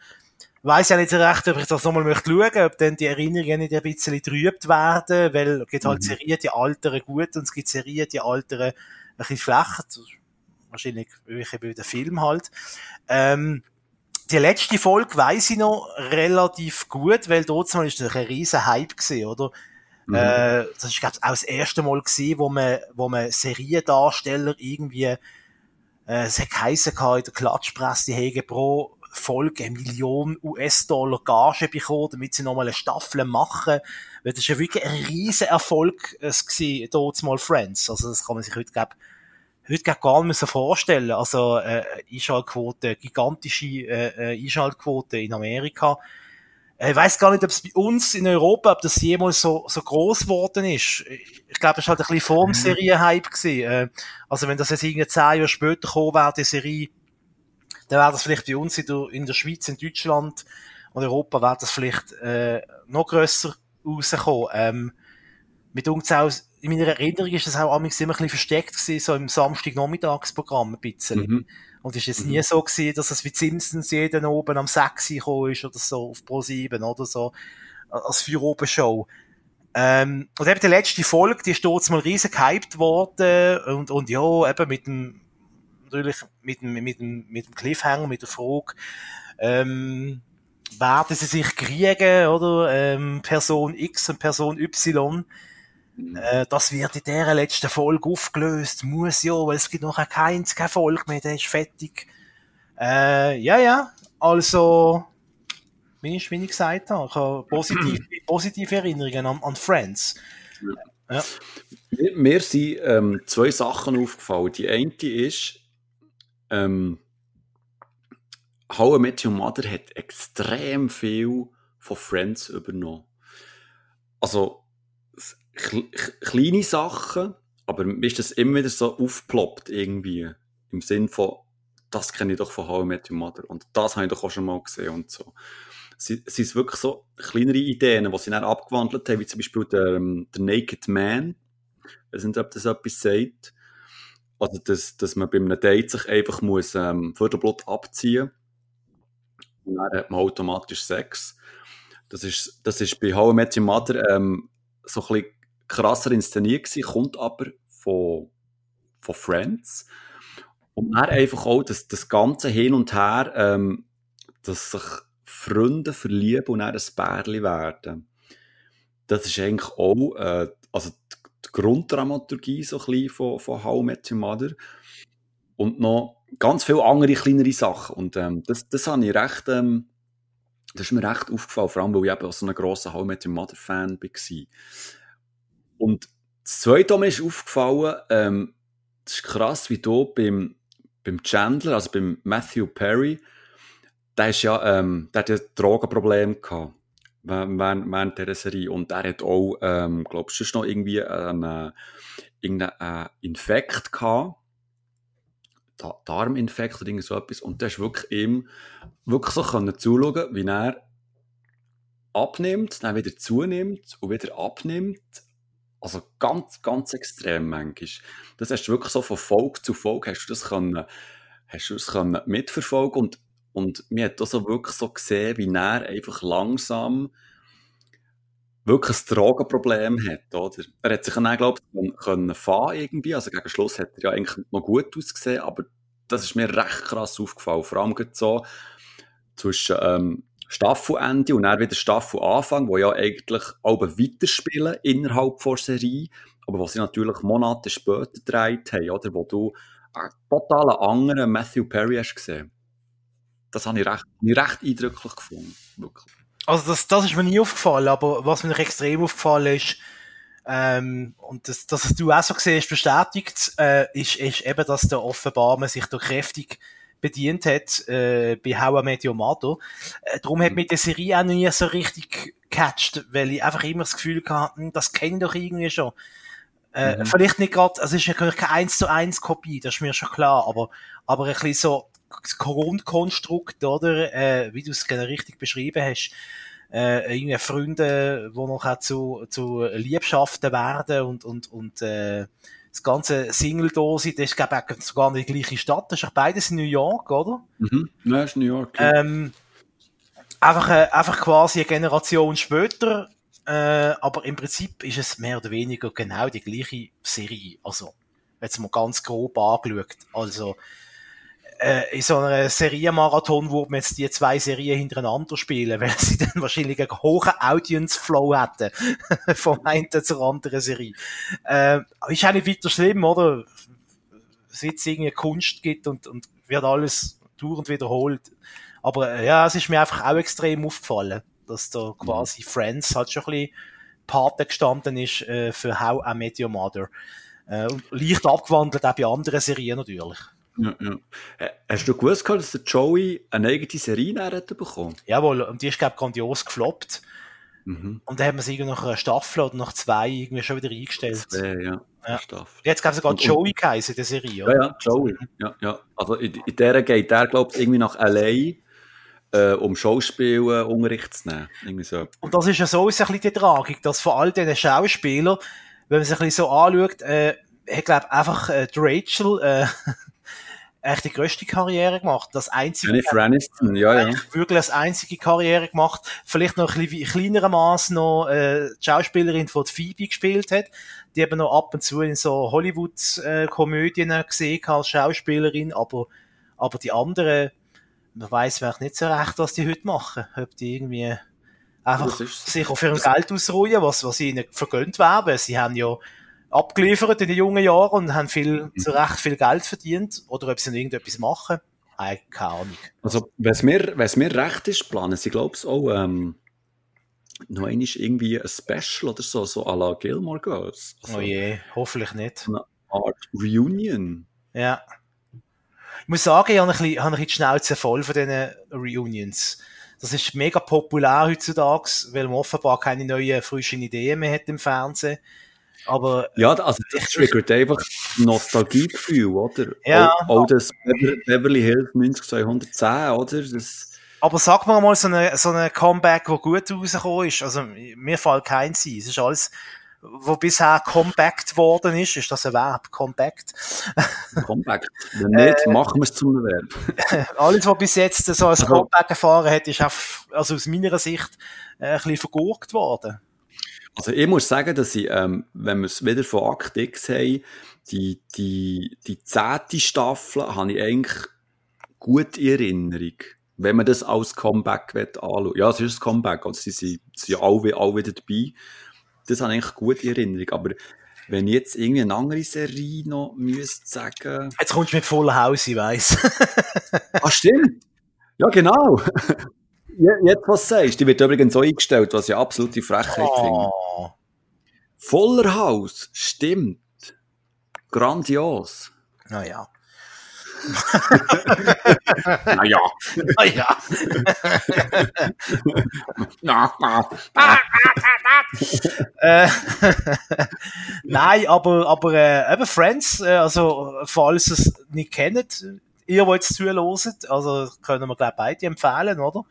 weiß ja nicht so recht, ob ich das nochmal möchte schauen, ob dann die Erinnerungen nicht ein bisschen trübt werden, weil es gibt halt mhm. Serien, die alteren gut und es gibt Serien, die alteren ein bisschen schlecht. Wahrscheinlich wie den Film halt. Ähm, die letzte Folge weiß ich noch relativ gut, weil dort mal ist das ein riesen Hype gewesen, oder? Mhm. Äh, das ist, glaube ich, auch das erste Mal gewesen, wo man, wo man Seriendarsteller irgendwie, äh, es hat geheissen in der Klatschpresse, die haben pro Folge eine Million US-Dollar Gage bekommen, damit sie nochmal eine Staffel machen. Weil das ist ja wirklich ein riesen Erfolg äh, gewesen, dort mal Friends. Also das kann man sich heute, glaube heute gar nicht mehr vorstellen. Also äh, Einschaltquote, gigantische äh, äh, Einschaltquote in Amerika. Ich weiß gar nicht, ob es bei uns in Europa, ob das jemals so, so groß geworden ist. Ich glaube, es war halt ein bisschen vor dem mhm. Serienhype gewesen. Äh, also wenn das jetzt irgendwie zehn Jahre später gekommen wäre, die Serie, dann wäre das vielleicht bei uns in der, in der Schweiz, in Deutschland und Europa wäre das vielleicht äh, noch grösser rausgekommen. Ähm, mit uns auch, in meiner Erinnerung ist das auch immer ein bisschen versteckt gewesen, so im Samstagnachmittagsprogramm ein bisschen. Mhm. Und ist es mhm. nie so gewesen, dass es wie Simpsons jeden oben am 6 gekommen ist oder so, auf Pro 7 oder so, als für oben Show. Ähm, und eben die letzte Folge, die ist dort mal riesig gehypt worden und, und ja, eben mit dem, natürlich mit dem, mit dem, mit dem Cliffhanger, mit der Frage, ähm, werden sie sich kriegen, oder? Ähm, Person X und Person Y. Äh, das wird in dieser letzten Folge aufgelöst. Muss ja, weil es gibt noch keine, keine Folge mehr, der ist fertig. Äh, ja, ja. Also, wie ich, wie ich gesagt habe, ich habe positive, positive Erinnerungen an, an Friends. Ja. Mir, mir sind ähm, zwei Sachen aufgefallen. Die eine ist, ähm, How I Met Your Mother hat extrem viel von Friends übernommen. Also, kleine Sachen, aber mir ist das immer wieder so aufgeploppt irgendwie. Im Sinn von, das kenne ich doch von How I Met Your Mother und das habe ich doch auch schon mal gesehen und so. Sie ist wirklich so kleinere Ideen, die sie dann abgewandelt haben, wie zum Beispiel der, ähm, der Naked Man. Ich weiß nicht, ob das etwas sagt. Also, dass, dass man bei einem Date sich einfach muss, ähm, Förderblut abziehen und dann hat man automatisch Sex. Das ist, das ist bei How I Met Your Mother ähm, so ein bisschen krasser inszeniert gewesen, kommt aber von, von Friends. Und dann einfach auch das, das ganze Hin und Her, ähm, dass sich Freunde verlieben und dann ein Bärli werden. Das ist eigentlich auch, äh, also die Grunddramaturgie so ein bisschen von, von How I Met Your Mother. Und noch ganz viele andere kleinere Sachen. Und ähm, das, das habe ich recht, ähm, das ist mir recht aufgefallen, vor allem, weil ich eben so ein grosser How Met Your Mother Fan war. Und das Zweite, was mir ist aufgefallen, ähm, das ist krass, wie du beim, beim Chandler, also beim Matthew Perry, der, ist ja, ähm, der hat ja Drogenprobleme gehabt während, während dieser Serie. Und der hat auch, ähm, glaubst du, noch irgendwie einen, irgendeinen äh, Infekt gehabt Darminfekt oder irgend so etwas. Und da ist wirklich ihm wirklich so können zuschauen, wie er abnimmt, dann wieder zunimmt und wieder abnimmt. Also ganz, ganz extrem manchmal. Das hast du wirklich so von Folge zu Folge hast du das können, hast du das können mitverfolgen und, und mir hat das so wirklich so gesehen, wie er einfach langsam wirklich ein Drogenproblem hat, oder? Er hat sich dann, glaube ich, können fahren irgendwie, also gegen Schluss hat er ja eigentlich noch gut ausgesehen, aber das ist mir recht krass aufgefallen, vor allem so zwischen ähm, Staffelende und dann wieder Staffelanfang, wo ja eigentlich auch weiterspielen innerhalb der Serie, aber was sie natürlich Monate später gedreht haben, oder? Wo du einen total anderen Matthew Perry hast gesehen. Das habe ich recht, recht eindrücklich gefunden, wirklich. Also das, das ist mir nie aufgefallen, aber was mir extrem aufgefallen ist, ähm, und das, dass du auch so siehst, bestätigt, äh, ist, ist eben, dass der offenbar man sich da kräftig bedient hat äh, bei How I Met Your Mother. Äh, darum hat mich die Serie auch nie so richtig gecatcht, weil ich einfach immer das Gefühl hatte, hm, das kenne ich doch irgendwie schon. Äh, mhm. Vielleicht nicht gerade, also es ist natürlich keine 1 zu 1 Kopie, das ist mir schon klar, aber, aber ein bisschen so das Grundkonstrukt, oder, äh, wie du es genau richtig beschrieben hast, äh, irgendwie Freunde, die noch zu, zu Liebschaften werden und, und, und äh, das ganze Single-Dose, das ist, glaube ich, sogar in die gleiche Stadt. Das ist auch beides in New York, oder? Mhm, ja, ist New York. Ja. Ähm, einfach, äh, einfach quasi eine Generation später, äh, aber im Prinzip ist es mehr oder weniger genau die gleiche Serie. Also, jetzt mal ganz grob angeschaut. Also, äh, in so einer Serienmarathon würde man jetzt die zwei Serien hintereinander spielen, weil sie dann wahrscheinlich einen hohen Audience-Flow hätten. Vom einen zur anderen Serie. Äh, ist auch nicht weiter schlimm, oder? Seit es irgendwie Kunst gibt und, und wird alles dauernd wiederholt. Aber äh, ja, es ist mir einfach auch extrem aufgefallen, dass da quasi mhm. Friends halt schon ein bisschen Pate gestanden ist äh, für How I Met Your Mother. Äh, leicht abgewandelt auch bei anderen Serien natürlich. Ja, ja. Hast du gewusst, dass der Joey eine eigene Serie hat bekommen? Jawohl, und die ist, glaube ich, grandios gefloppt. Mhm. Und dann hat man sie nach einer Staffel oder nach zwei irgendwie schon wieder eingestellt. Zwei, ja. ja. Staffel. Jetzt gab es sogar Joey geheißen in der Serie, oder? Ja, ja, Joey. Ja, ja. Also in, in der geht der, glaube ich, irgendwie nach L.A. äh, um Schauspielen Unterricht zu nehmen. Irgendwie so. Und das ist ja so ist ein bisschen die Tragik, dass von all diesen Schauspielern, wenn man sich ein bisschen so anschaut, äh, ich glaube einfach äh, die Rachel äh, echt die größte Karriere gemacht. Das einzige. Jennifer Aniston, ja, ja. Wirklich das einzige Karriere gemacht. Vielleicht noch ein bisschen in kleinerem Maß noch äh, die Schauspielerin, die, die Phoebe gespielt hat. Die eben noch ab und zu in so Hollywood-Komödien gesehen als Schauspielerin, aber, aber die anderen, man weiß vielleicht nicht so recht, was die heute machen. Ob die irgendwie einfach sich auf ihrem Geld ausruhen, was, was ihnen vergönnt werden. Sie haben ja abgeliefert in den jungen Jahren und haben viel, mhm. zu Recht viel Geld verdient. Oder ob sie noch irgendetwas machen, keine Ahnung. Also, wenn es mir, mir recht ist, planen sie, glaube ich, auch ähm, noch einmal irgendwie ein Special oder so, so à la Gilmore Girls. Also, oh je, hoffentlich nicht. Eine Art Reunion. Ja. Ich muss sagen, ich habe ein bisschen, habe ein bisschen die Schnauze voll von diesen Reunions. Das ist mega populär heutzutage, weil man offenbar keine neuen, frischen Ideen mehr hat im Fernsehen. Aber, ja, also das triggert einfach Nostalgiegefühl, oder? Ja. Auch, auch das Beverly Hills 90210, oder? Das, aber sag mal mal so eine, so eine Comeback, wo gut rausgekommen ist. Also, mir fällt kein sein. Es ist alles, wo bisher Compact worden ist. Ist das ein Verb? Compact? Compact. Wenn nicht, äh, machen wir es zum Verb. alles, was bis jetzt so als also, Comeback erfahren hat, ist auch, also aus meiner Sicht, äh, ein bisschen vergurkt worden. Also ich muss sagen, dass ich, ähm, wenn wir es wieder von Akt X haben, die, die, die zehnte Staffel habe ich eigentlich gut in Erinnerung. Wenn man das als Comeback anschaut. Ja, es ist ein Comeback, also sie sind, sind alle, alle wieder dabei. Das habe ich eigentlich gut in Erinnerung. Aber wenn ich jetzt irgendwie eine andere Serie noch müsste sagen... Jetzt kommst du mit Full House, ich weiss. ah, stimmt. Ja, genau. Jetzt, was du sagst, die wird übrigens so eingestellt, was ich absolute Frechheit oh. finde. Voller Haus, stimmt. Grandios. Naja. naja. Naja. na, na. äh, Nein, aber, aber äh, eben Friends, äh, also falls ihr es nicht kennt, ihr wollt es zuhören, also können wir glaube beide empfehlen, oder?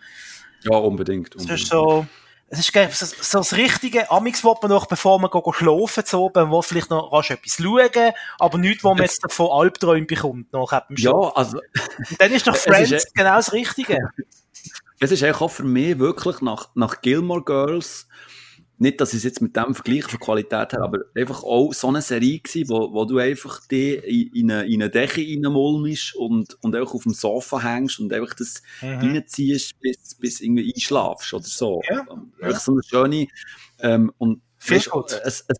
Ja, unbedingt. unbedingt. Es ist so, es ist so, so das richtige, amix man noch, bevor man go schlafen zu oben, wo vielleicht noch rasch etwas schauen, aber nichts, wo man jetzt davon Albträume bekommt, noch Ja, also. Und dann ist doch Friends ist, genau das Richtige. Es ist eigentlich auch für mich wirklich nach, nach Gilmore Girls, nicht, dass ich es jetzt mit dem Vergleich von Qualität habe, aber einfach auch so eine Serie gewesen, wo, wo du einfach die in, eine, in eine Decke reinmulmst und, und einfach auf dem Sofa hängst und einfach das mhm. reinziehst, bis, bis irgendwie einschlafst oder so. Ja. Einfach so eine schöne, ähm, und gut. Es, es,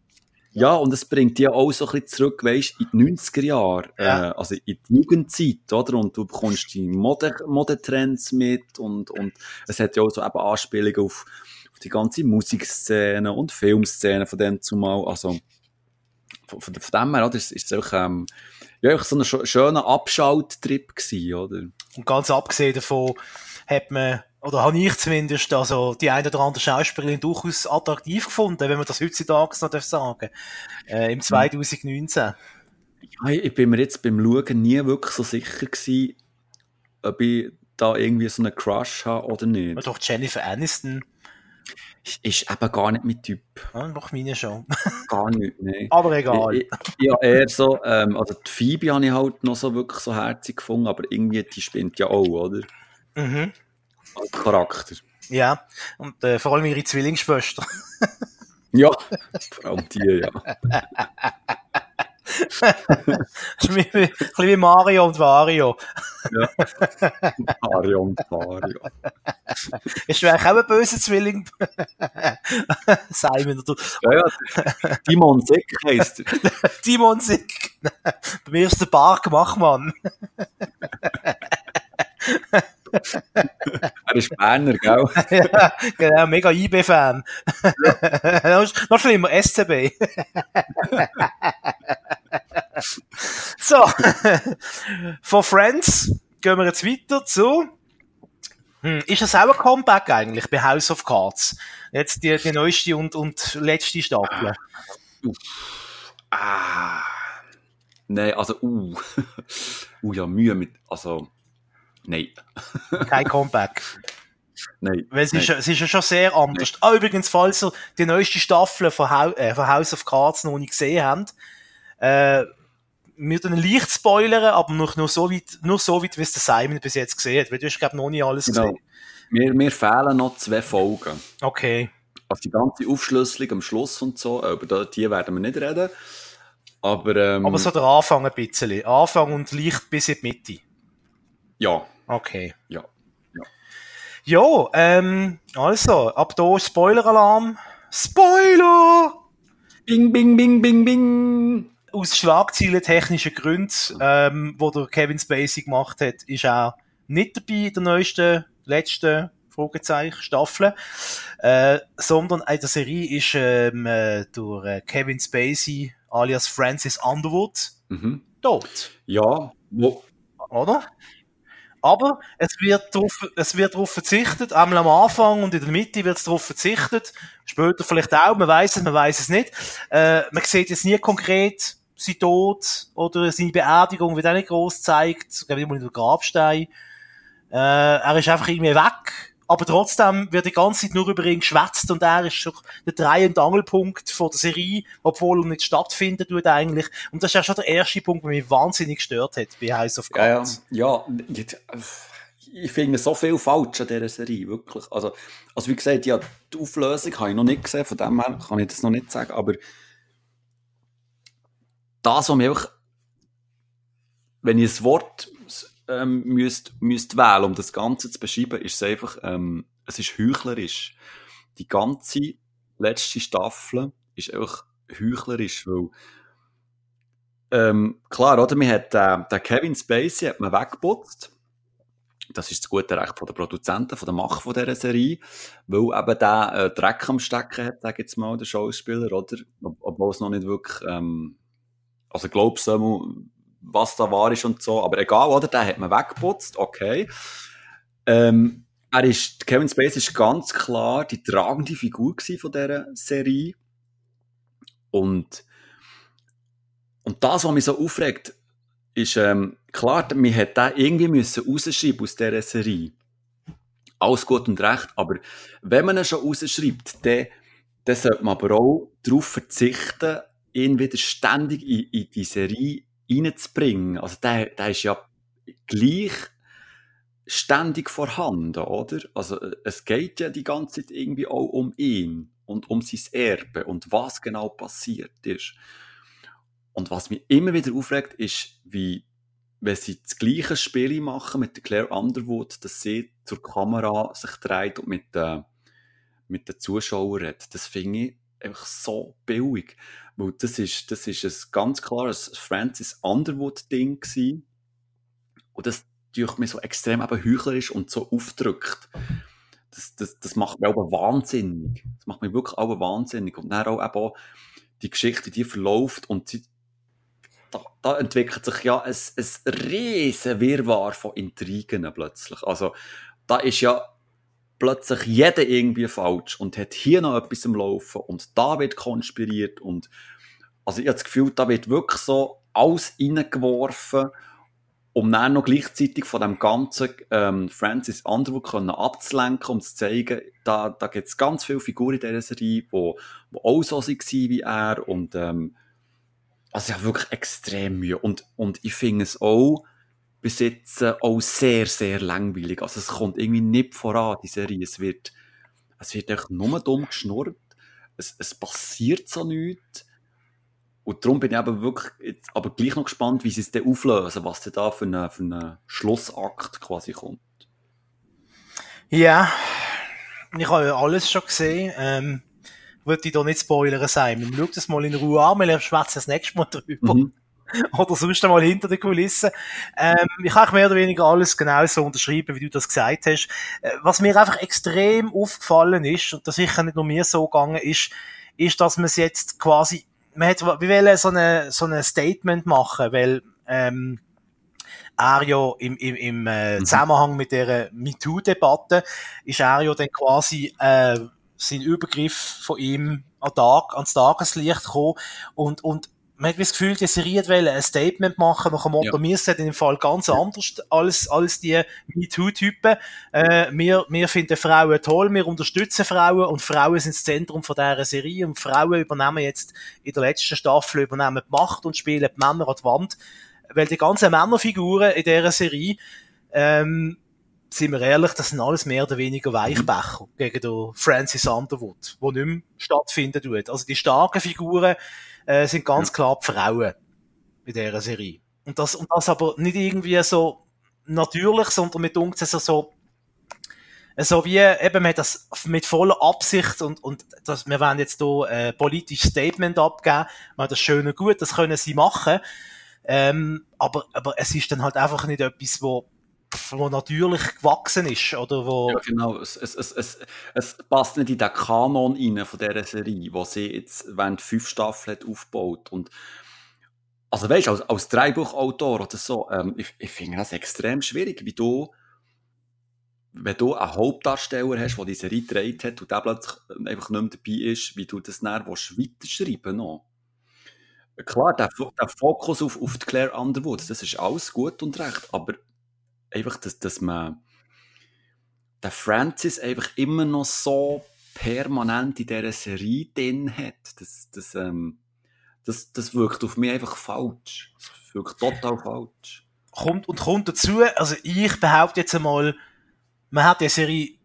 ja, und es bringt dich auch so ein bisschen zurück, weißt, in die 90er Jahre, ja. äh, also in die Jugendzeit, oder? Und du bekommst die Mode, Modetrends mit und, und es hat ja auch so eben Anspielungen auf, die ganze Musikszene und Filmszene von dem zumal, also von, von, von dem her, oder, ist, ist es auch, ähm, ja, so ein schöner Abschalttrip gewesen, oder? Und ganz abgesehen davon hat man, oder habe ich zumindest, also die eine oder andere Schauspielerin durchaus attraktiv gefunden, wenn man das heutzutage noch sagen äh, im 2019. Hm. Ja, ich bin mir jetzt beim Schauen nie wirklich so sicher gewesen, ob ich da irgendwie so einen Crush habe oder nicht. Doch Jennifer Aniston ist eben gar nicht mein Typ. Ja, meine schon. gar nicht, nein. Aber egal. Ich, ich, ja, eher so, ähm, also die Phoebe habe ich halt noch so wirklich so herzig gefunden, aber irgendwie, die spinnt ja auch, oder? Mhm. Als Charakter. Ja, und äh, vor allem ihre Zwillingsschwester. ja, vor allem die, ja. ein bisschen wie Mario und Wario. ja. Mario und Wario. Ist du eigentlich auch ein böser Zwilling? Simon oder Ja, ja. Timon Sick heisst er. Timon Sick. Bei mir ist der Bark Machmann. er ist Berner, gell? ja, genau, mega IB-Fan. Ja. noch schlimmer, SCB. so, von Friends gehen wir jetzt weiter zu. Hm, ist das auch ein Comeback eigentlich bei House of Cards? Jetzt die, die neueste und, und letzte Staffel. Ah. Nein, also, uh. uh, ja, Mühe mit, also, Nein. Kein Comeback. Nein. Weil es, nein. Ist, es ist ja schon sehr anders. Ah, übrigens, falls ihr die neueste Staffel von, Hau äh, von House of Cards noch nicht gesehen habt, äh, wir tun leicht spoilern, aber nur, nur so weit, nur so weit, wie es der Simon bis jetzt gesehen hat, weil du hast, glaube noch nicht alles Genau. gesehen. Mir, mir fehlen noch zwei Folgen. Okay. Also die ganze Aufschlüsselung am Schluss und so, über die- die werden wir nicht reden. Aber, ähm, Aber so der Anfang ein bisschen. Anfang und leicht bis in die Mitte. ja, Okay. ja. Ja, ähm, also, ab da Spoiler-Alarm. Spoiler! Bing, bing, bing, bing, bing. Aus schlagzeilen-technischen Gründen, ähm, wo der Kevin Spacey gemacht hat, ist er nicht dabei in der neuesten, letzten Fragezeichen Staffel, äh, sondern in der Serie ist ähm, äh, durch äh, Kevin Spacey alias Francis Underwood Mhm. tot. Ja, wo, oder? Aber es wird darauf, es wird darauf verzichtet, einmal am Anfang und in der Mitte wird es darauf verzichtet, später vielleicht auch, man weiß es, man weiß es nicht. Äh, man sieht jetzt nie konkret sein Tod oder seine Beerdigung wird auch nicht groß gezeigt, es gibt nur den Grabstein. Äh, er ist einfach irgendwie weg, aber trotzdem wird die ganze Zeit nur über ihn geschwätzt und er ist doch der Dreh- und Angelpunkt von der Serie, obwohl er nicht stattfinden tut eigentlich. Und das ist ja schon der erste Punkt, der mich wahnsinnig gestört hat bei House of ja, ja, Cards. ja, jetzt, äh, ich finde so viel falsch an dieser Serie, wirklich. Also, also wie gesagt, ja, die Auflösung habe ich noch nicht gesehen, von dem her kann ich das noch nicht sagen, aber das, was mir einfach, wenn ich ein Wort ähm, müsst, müsst wählen, um das Ganze zu beschreiben, ist es einfach, ähm, es ist heuchlerisch. Die ganze letzte Staffel ist einfach heuchlerisch, weil ähm, klar, oder? Man hat äh, den Kevin Spacey hat man weggeputzt. Das ist das gute Recht von der Produzenten, von der Macher von dieser Serie, weil eben der äh, Dreck am Stecken hat, sag ich jetzt mal, der Schauspieler, oder? Ob, obwohl es noch nicht wirklich, ähm, also glaubst du, was da war ist und so, aber egal, oder? Den hat man weggeputzt, okay. Ähm, er ist, Kevin Spacey ist ganz klar die tragende Figur von dieser Serie. Und und das, was mich so aufregt, ist, ähm, klar, man hat den irgendwie müssen rausschreiben aus dieser Serie. Alles gut und recht, aber wenn man ihn schon rausschreibt, dann, dann sollte man aber auch darauf verzichten, ihn wieder ständig in, in die Serie reinzubringen. Also der, der ist ja gleich ständig vorhanden, oder? Also es geht ja die ganze Zeit irgendwie auch um ihn und um sein Erbe und was genau passiert ist. Und was mich immer wieder aufregt, ist, wie, wenn sie das gleiche Spiel machen mit Claire Underwood, dass sie zur Kamera sich dreht und mit, äh, mit den Zuschauern redet. Das finde ich einfach so billig. Weil das ist, das ist ein ganz klares Francis Underwood-Ding. Und das durch mich so extrem eben heuchlerisch und so aufdrückt. Das, das, das macht mich aber wahnsinnig. Das macht mich wirklich aber wahnsinnig. Und dann auch eben die Geschichte, die verläuft und sie, da, da entwickelt sich ja ein, ein riesen Wirrwarr von Intrigen plötzlich. Also, da ist ja plötzlich jeder irgendwie falsch und hat hier noch etwas im Laufen und da wird konspiriert und also ich habe das Gefühl, da wird wirklich so alles reingeworfen, um dann noch gleichzeitig von dem ganzen ähm, Francis Underwood können abzulenken und zu zeigen, da, da gibt es ganz viele Figuren in dieser Serie, die, die auch so waren wie er und ähm, also ich habe wirklich extrem Mühe und, und ich finde es auch bis jetzt auch sehr, sehr langweilig. Also es kommt irgendwie nicht voran, die Serie. Es wird, es wird echt nur dumm geschnurrt. Es, es passiert so nichts. Und darum bin ich aber wirklich jetzt, aber gleich noch gespannt, wie sie es dann auflösen, was denn da für einen für eine Schlussakt quasi kommt. Ja, ich habe ja alles schon gesehen. Ähm, würde ich da nicht spoilern sein. Schau das mal in Ruhe an, wir schwätzen das nächste Mal drüber. Mhm. Oder sonst einmal hinter den Kulissen. Ähm, ich habe mehr oder weniger alles genau so unterschrieben, wie du das gesagt hast. Äh, was mir einfach extrem aufgefallen ist, und das sicher nicht nur mir so gegangen ist, ist, dass man es jetzt quasi, man hat, wir wollen so eine, so ein Statement machen, weil, ähm, er ja im, im, im äh, Mhm. Zusammenhang mit der MeToo-Debatte ist er ja dann quasi äh, sein Übergriff von ihm an Tag, ans Tageslicht gekommen und, und man hat das Gefühl, die Serie wollte ein Statement machen nach dem Motto, ja. wir sind in dem Fall ganz anders als, als die MeToo-Typen. Äh, wir, wir finden Frauen toll, wir unterstützen Frauen und Frauen sind das Zentrum von dieser Serie und Frauen übernehmen jetzt in der letzten Staffel übernehmen die Macht und spielen die Männer an die Wand. Weil die ganzen Männerfiguren in dieser Serie, ähm, sind wir ehrlich, das sind alles mehr oder weniger Weichbecher gegen den Francis Underwood, wo nicht mehr stattfinden tut. Also die starken Figuren äh, sind ganz ja. klar die Frauen in dieser Serie. Und das, und das aber nicht irgendwie so natürlich, sondern mit uns so, so so wie, eben, wir das mit voller Absicht und, und das, wir wollen jetzt hier ein äh, politisches Statement abgeben, wir das schön und gut, das können sie machen, ähm, aber, aber es ist dann halt einfach nicht etwas, wo wo natürlich gewachsen ist, oder wo... Ja, genau. Es, es, es, es, passt nicht in den Kanon rein von dieser Serie, wo sie jetzt während fünf Staffeln hat aufgebaut und also weißt du, als, als Dreibuchautor oder so, ähm, ich, ich finde das extrem schwierig, wie du wenn du einen Hauptdarsteller hast, der die Serie gedreht hat und der plötzlich einfach nicht mehr dabei ist, wie du das dann weiterschreiben noch. Klar, der, der Fokus auf, auf Claire Underwood, das ist alles gut und recht, aber einfach, dass, dass man der Francis einfach immer noch so permanent in dieser Serie drin hat. Das, das, ähm, das, das wirkt auf mich einfach falsch. Das wirkt total falsch. Kommt, und kommt dazu, also ich behaupte jetzt einmal, man hat die Serie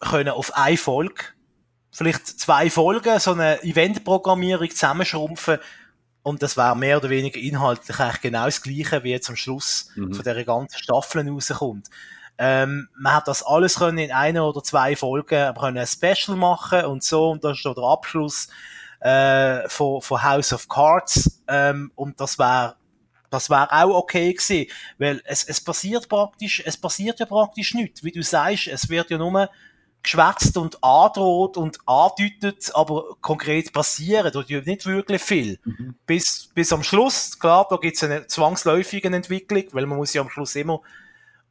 können auf eine Folge, vielleicht zwei Folgen, so eine Eventprogrammierung zusammenschrumpfen und das war mehr oder weniger inhaltlich eigentlich genau das Gleiche, wie jetzt am Schluss mhm. von dieser ganzen Staffel rauskommt. Ähm, man hat das alles können in einer oder zwei Folgen können ein Special machen und so und das ist der Abschluss äh, von, von House of Cards ähm, und das war das wäre auch okay gewesen, weil es, es passiert praktisch, es passiert ja praktisch nichts. Wie du sagst, es wird ja nur geschwätzt und androht und andeutet, aber konkret passieren tut ja nicht wirklich viel. Mhm. Bis, bis am Schluss, klar, da gibt es eine zwangsläufige Entwicklung, weil man muss ja am Schluss immer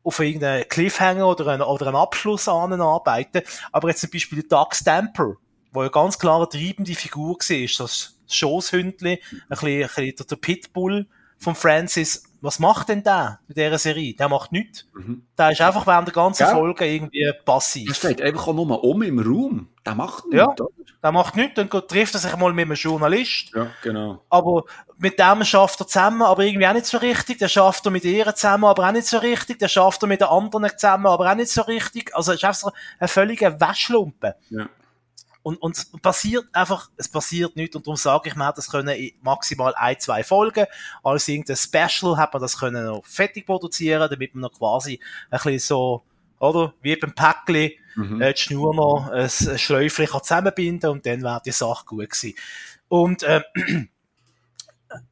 auf irgendeinen Cliffhanger oder einen, oder einen Abschluss arbeiten. Aber jetzt zum Beispiel Doug Stamper, wo ja ganz klar eine treibende Figur war, das Schoßhündli, ein bisschen, ein bisschen der Pitbull von Francis, was macht denn der in dieser Serie? Der macht nichts. Mhm. Der ist einfach während der ganzen ja. Folge irgendwie passiv. Der steht einfach auch nur um im Raum. Der macht nichts, ja, oder? Der macht nichts, dann trifft er sich mal mit einem Journalist. Ja, genau. Aber mit dem schafft er zusammen, aber irgendwie auch nicht so richtig. Der schafft er mit ihr zusammen, aber auch nicht so richtig. Der schafft er mit den anderen zusammen, aber auch nicht so richtig. Also, es ist einfach so ein völliger Waschlumpen. Ja. Und, und es passiert einfach, es passiert nichts. Und darum sage ich, man hat das können maximal ein, zwei Folgen. Als irgendein Special hat man das können noch fertig produzieren, damit man noch quasi ein bisschen so, oder? Wie beim Päckchen, mhm. äh, die Schnur noch ein, Schläufchen zusammenbinden und dann wäre die Sache gut gewesen. Und, äh,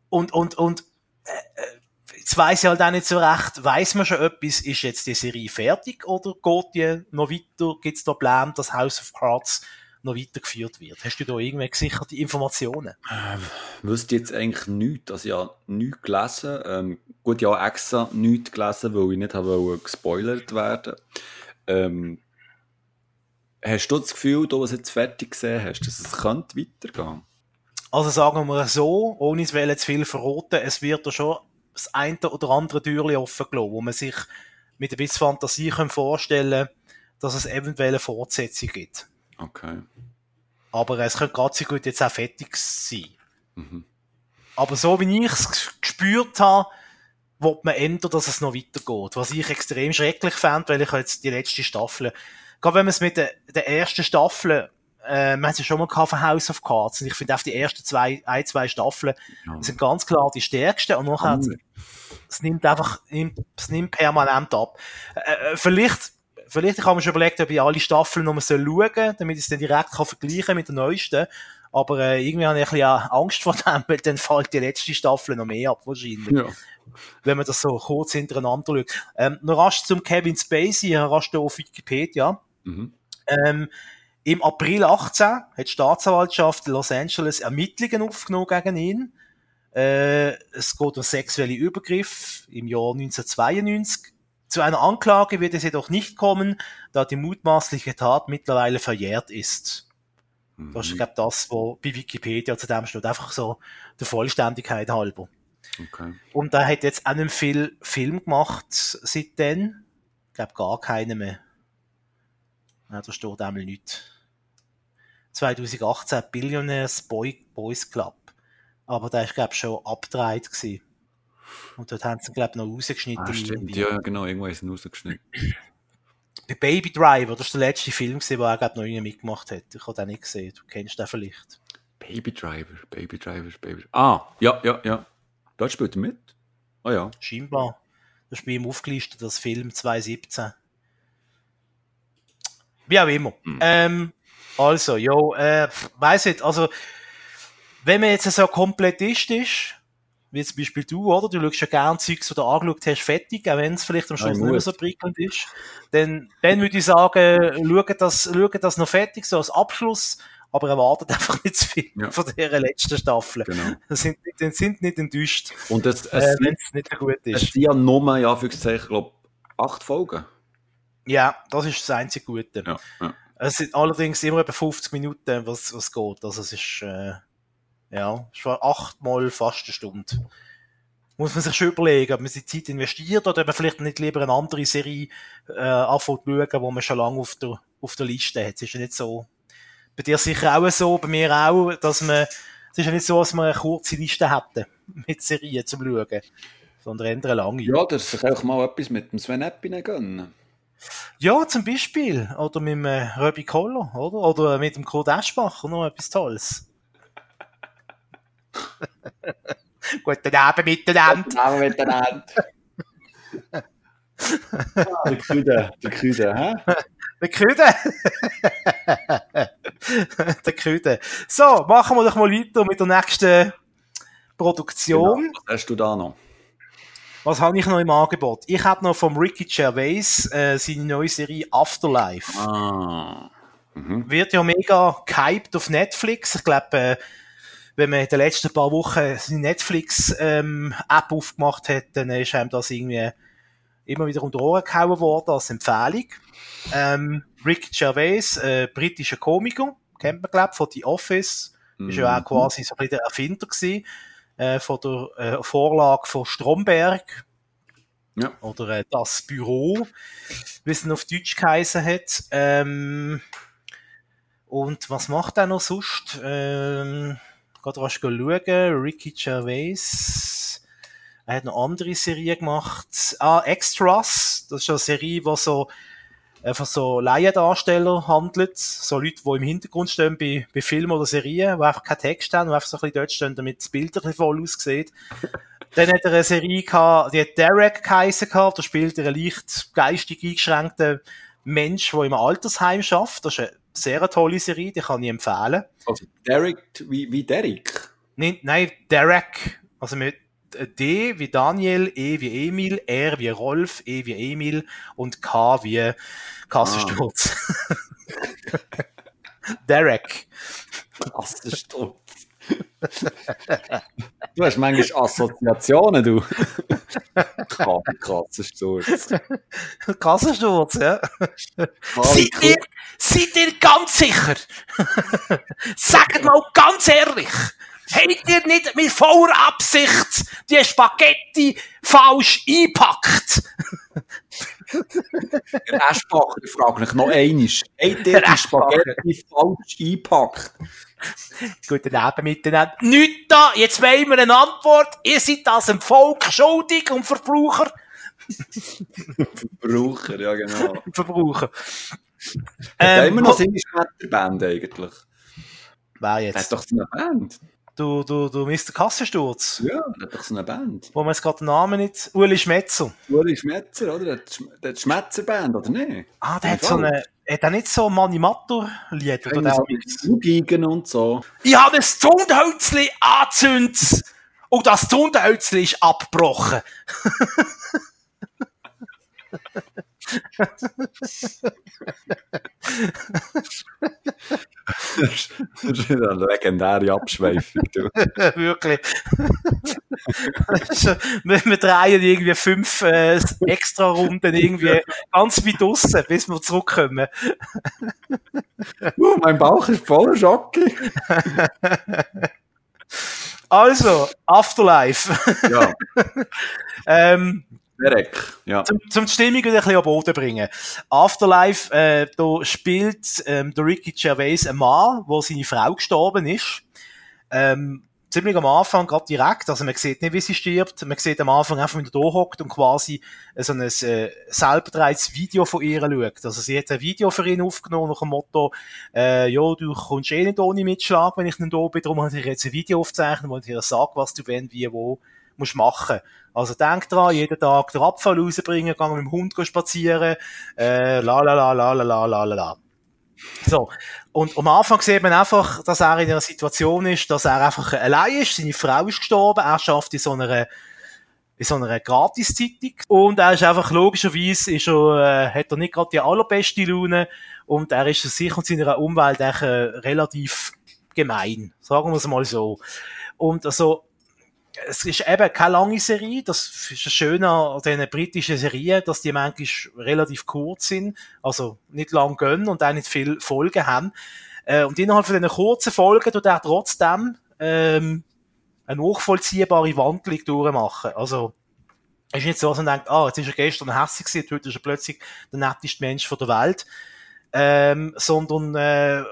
und, und, und, äh, jetzt weiss ich halt auch nicht so recht, weiss man schon etwas, ist jetzt die Serie fertig oder geht die noch weiter? Gibt es da Pläne, das House of Cards noch weitergeführt wird. Hast du da irgendwie gesicherte Informationen? Ähm, wüsste jetzt eigentlich nichts. Also ja, nichts gelesen. Ähm, gut, ja, extra nichts gelesen, weil ich nicht habe gespoilert werden ähm, Hast du das Gefühl, du was jetzt fertig gesehen hast, dass es könnte weitergehen? Also sagen wir so, ohne es zu viel verraten, es wird da schon das eine oder andere Türchen offen gelassen, wo man sich mit ein bisschen Fantasie vorstellen kann, dass es eventuell eine Fortsetzung gibt. Okay. Aber es könnte gerade so gut jetzt auch fertig sein. Mhm. Aber so wie ich es gespürt habe, wird man ändern, dass es noch weitergeht. Was ich extrem schrecklich fand, weil ich jetzt die letzte Staffel, gerade wenn man es mit der, der ersten Staffel, äh, man hat es ja schon mal gehabt von House of Cards, und ich finde auch die ersten zwei, ein, zwei Staffeln ja. sind ganz klar die stärksten, und nachher, mhm. es nimmt einfach, es nimmt permanent ab. Äh, äh vielleicht, vielleicht ich habe mir schon überlegt, ob ich alle Staffeln nochmal schauen soll, damit ich es dann direkt kann vergleichen mit der neuesten. Aber äh, irgendwie habe ich ein bisschen Angst vor dem, weil dann fällt die letzte Staffel noch mehr ab, wahrscheinlich. Ja. Wenn man das so kurz hintereinander schaut. Ähm, noch rasch zum Kevin Spacey, rasch da auf Wikipedia. Mhm. Ähm, Im April 18 hat die Staatsanwaltschaft Los Angeles Ermittlungen aufgenommen gegen ihn. Äh, es geht um sexuelle Übergriff im Jahr 1992. Zu einer Anklage wird es jedoch nicht kommen, da die mutmaßliche Tat mittlerweile verjährt ist. Das ist, glaube das, was bei Wikipedia zu dem steht. Einfach so der Vollständigkeit halber. Okay. Und er hat jetzt auch nicht viel Film gemacht seitdem. Ich glaube gar keinen mehr. Ja, da steht einmal nichts. 2018 Billionaires Boy, Boys Club. Aber der ist, glaube ich, schon abgedreht gewesen. Und dort haben sie, glaube ich, noch rausgeschnitten. Ah, stimmt, ja, genau, irgendwo ist es rausgeschnitten. Bei Baby Driver, das ist der letzte Film, wo er, glaube ich, noch irgendwie mitgemacht hat. Ich habe den nicht gesehen. Du kennst den vielleicht. Baby Driver, Baby Driver, Baby Ah, ja, ja, ja. Dort spielt er mit? Ah ja. Scheinbar. Das ist bei ihm aufgelistet, das Film 2017. Wie auch immer. Hm. Ähm, also, ja, äh, weiss nicht, also, wenn man jetzt so Komplettist ist, wie zum Beispiel du, oder? Du schaust ja gerne Zeugs, die du angeschaut hast, fertig, auch wenn es vielleicht am Schluss ich nicht mehr so prickelnd ist. Dann, dann würde ich sagen, schaut das, schaut das noch fertig, so als Abschluss, aber erwartet einfach nicht zu viel Ja. von dieser letzten Staffel. Genau. Sind, nicht- sind nicht enttäuscht, Und es, äh, es, wenn es nicht so gut es ist. sind ja nur, ja, für ich glaube, acht Folgen. Ja, das ist das einzige Gute. Ja, ja. Es sind allerdings immer etwa 50 Minuten, was, was geht. Also es ist, äh, ja, es war achtmal fast eine Stunde. Muss man sich schon überlegen, ob man die Zeit investiert oder ob man vielleicht nicht lieber eine andere Serie äh, anfängt zu schauen, wo man schon lange auf der, auf der Liste hat. Es ist ja nicht so, bei dir sicher auch so, bei mir auch, dass man, es ist ja nicht so, dass wir eine kurze Liste hätten mit Serien zum Schauen, sondern eher eine lange. Ja, dass sich auch mal etwas mit dem Sven Eppinen gönnen. Ja, zum Beispiel. Oder mit dem äh, Röbi Koller, oder? Oder mit dem Kurt Eschbacher, noch etwas Tolles. Guten Abend miteinander. Aber miteinander. Der Küde, der Küde, hä? Der Küde. Der Küde. So, machen wir doch mal weiter mit der nächsten Produktion. Genau. Was hast du da noch? Was habe ich noch im Angebot? Ich habe noch vom Ricky Gervais äh, seine neue Serie Afterlife. Ah. Mhm. wird ja mega gehypt auf Netflix. Ich glaube, äh, wenn man in den letzten paar Wochen seine Netflix-App aufgemacht hat, dann ist einem das irgendwie immer wieder um die Ohren gehauen worden als Empfehlung. Ähm, Rick Gervais, äh, britischer Komiker, kennt man, glaube von The Office. Ist ja auch Mhm. quasi so ein bisschen der Erfinder gewesen, äh, von der äh, Vorlage von Stromberg. Ja. Oder äh, das Büro, wie es auf Deutsch geheißen hat. Ähm, und was macht er noch sonst? Ähm, gerade rasch schauen. Ricky Gervais. Er hat noch andere Serien gemacht. Ah, Extras. Das ist eine Serie, die so einfach so Laiendarsteller handelt. So Leute, die im Hintergrund stehen bei, bei Filmen oder Serien, die einfach keinen Text haben, die einfach so ein bisschen dort stehen, damit das Bild ein bisschen voll aussieht. Dann hat er eine Serie gehabt, die hat Derek geheissen gehabt. Da spielt er einen leicht geistig eingeschränkten Mensch, der im Altersheim schafft. Das ist eine sehr tolle Serie, die kann ich empfehlen. Also Derek, wie, wie Derek? Nein, nein, Derek, also mit D wie Daniel, E wie Emil, R wie Rolf, E wie Emil und K wie Kassensturz. Derek. Kassensturz. Du hast manchmal Assoziationen, du. Ka- Kassensturz. Kassensturz, ja. Seid ihr, seid ihr ganz sicher? Sagt mal ganz ehrlich. Habt ihr nicht mit voller Absicht die Spaghetti falsch eingepackt? Der Eschbacher, ich frage mich noch einmal. Habt ihr die. Spaghetti falsch eingepackt? Guten Abend miteinander. Nicht da, jetzt wollen wir eine Antwort. Ihr seid das dem Volk schuldig und Verbraucher. Verbraucher, ja genau. Verbraucher. Ähm, immer noch seine Schmetterband eigentlich. wer Der hat jetzt? doch so eine Band. Du, du, du Mr. Kassensturz. Ja, der hat doch so eine Band. Wo man jetzt gerade den Namen nicht... Uli Schmetzer. Uli Schmetzer, oder? Der hat Sch- der hat Schmetzerband, oder nicht? Ah, der hat so eine... Hat er nicht so Manimator-Lied? Oder der Zugigen und so. Ich habe ein Zundhölzli angezündet und das Zundhölzli ist abgebrochen. Das ist eine legendäre Abschweifung. Du. Wirklich. wir, wir drehen irgendwie fünf äh, extra Runden irgendwie ganz weit draussen, bis wir zurückkommen. uh, mein Bauch ist voller Schocke. also, Afterlife. ja. ähm, Derek, ja. Zum, zum die Stimmung wieder ein bisschen am Boden bringen. Afterlife, äh, da spielt ähm, der Ricky Gervais ein Mann, wo seine Frau gestorben ist. Ähm, ziemlich am Anfang, gerade direkt, also man sieht nicht, wie sie stirbt, man sieht am Anfang einfach, wie er da hockt und quasi so ein äh, selber Video von ihr schaut. Also sie hat ein Video für ihn aufgenommen nach dem Motto, äh, ja, du kommst eh nicht ohne Mitschlag, wenn ich nicht da bin, darum habe ich jetzt ein Video aufzeichnen, wo ich dir sage, was du wenn, wie, wo musst machen. Also denk dran, jeden Tag den Abfall rausbringen, gehen mit dem Hund spazieren, äh, la la la la la la la la. So. Und am Anfang sieht man einfach, dass er in einer Situation ist, dass er einfach allein ist, seine Frau ist gestorben, er schafft in so einer in so einer Gratiszeitung. Und er ist einfach logischerweise, ist er, äh, hat er nicht gerade die allerbeste Laune und er ist sich und seiner Umwelt echt, äh, relativ gemein. Sagen wir es mal so. Und also, es ist eben keine lange Serie. Das ist das Schöne an diesen britischen Serien, dass die manchmal relativ kurz sind, also nicht lang gehen und auch nicht viele Folgen haben. Äh, und innerhalb von diesen kurzen Folgen tut er trotzdem ähm, eine nachvollziehbare Wandlung durchmachen. Also es ist nicht so, dass man denkt, ah, jetzt ist er gestern hässlich gewesen, heute ist er plötzlich der netteste Mensch der Welt. Ähm, sondern äh,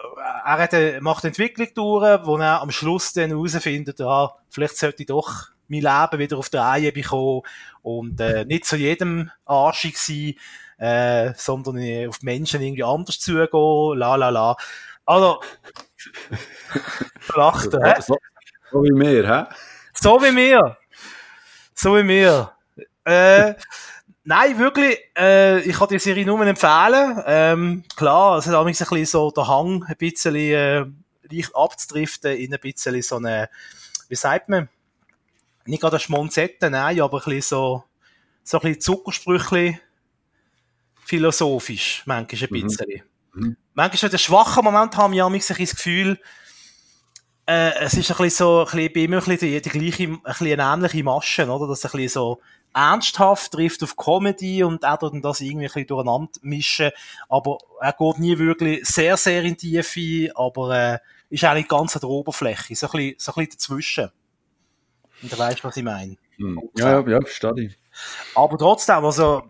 er hat, eine, macht eine Entwicklung durch, wo er am Schluss dann herausfindet, ah, vielleicht sollte ich doch mein Leben wieder auf die Reihe bekommen und äh, nicht zu jedem arschig sein, äh, sondern auf Menschen irgendwie anders zugehen, la la la. Also, lacht er, so, so wie wir, hä? So wie wir. So wie wir. Äh, Nein, wirklich, äh, ich kann die Serie nur empfehlen. Ähm, klar, es hat auch ein bisschen so der Hang, ein bisschen äh, leicht abzudriften in ein bisschen so eine, wie sagt man, nicht gerade eine Schmonzette, nein, aber ein bisschen so, so ein bisschen Zuckersprüchli philosophisch, manchmal ein mhm. bisschen. Mhm. Manchmal der schwache Moment haben wir mich das Gefühl, äh, es ist ein bisschen so, ein bisschen, bei ihm ein bisschen die, die gleiche, ein bisschen eine ähnliche Masche, oder? Dass ein bisschen so, ernsthaft trifft auf Comedy und er tut das irgendwie ein bisschen durcheinander mischen. Aber er geht nie wirklich sehr, sehr in die Tiefe, aber äh, ist eigentlich ganz an der Oberfläche, so ein bisschen, so ein bisschen dazwischen. Und du weißt, was ich meine. Hm. Ja, ja, ja, verstehe ich. Aber trotzdem, also,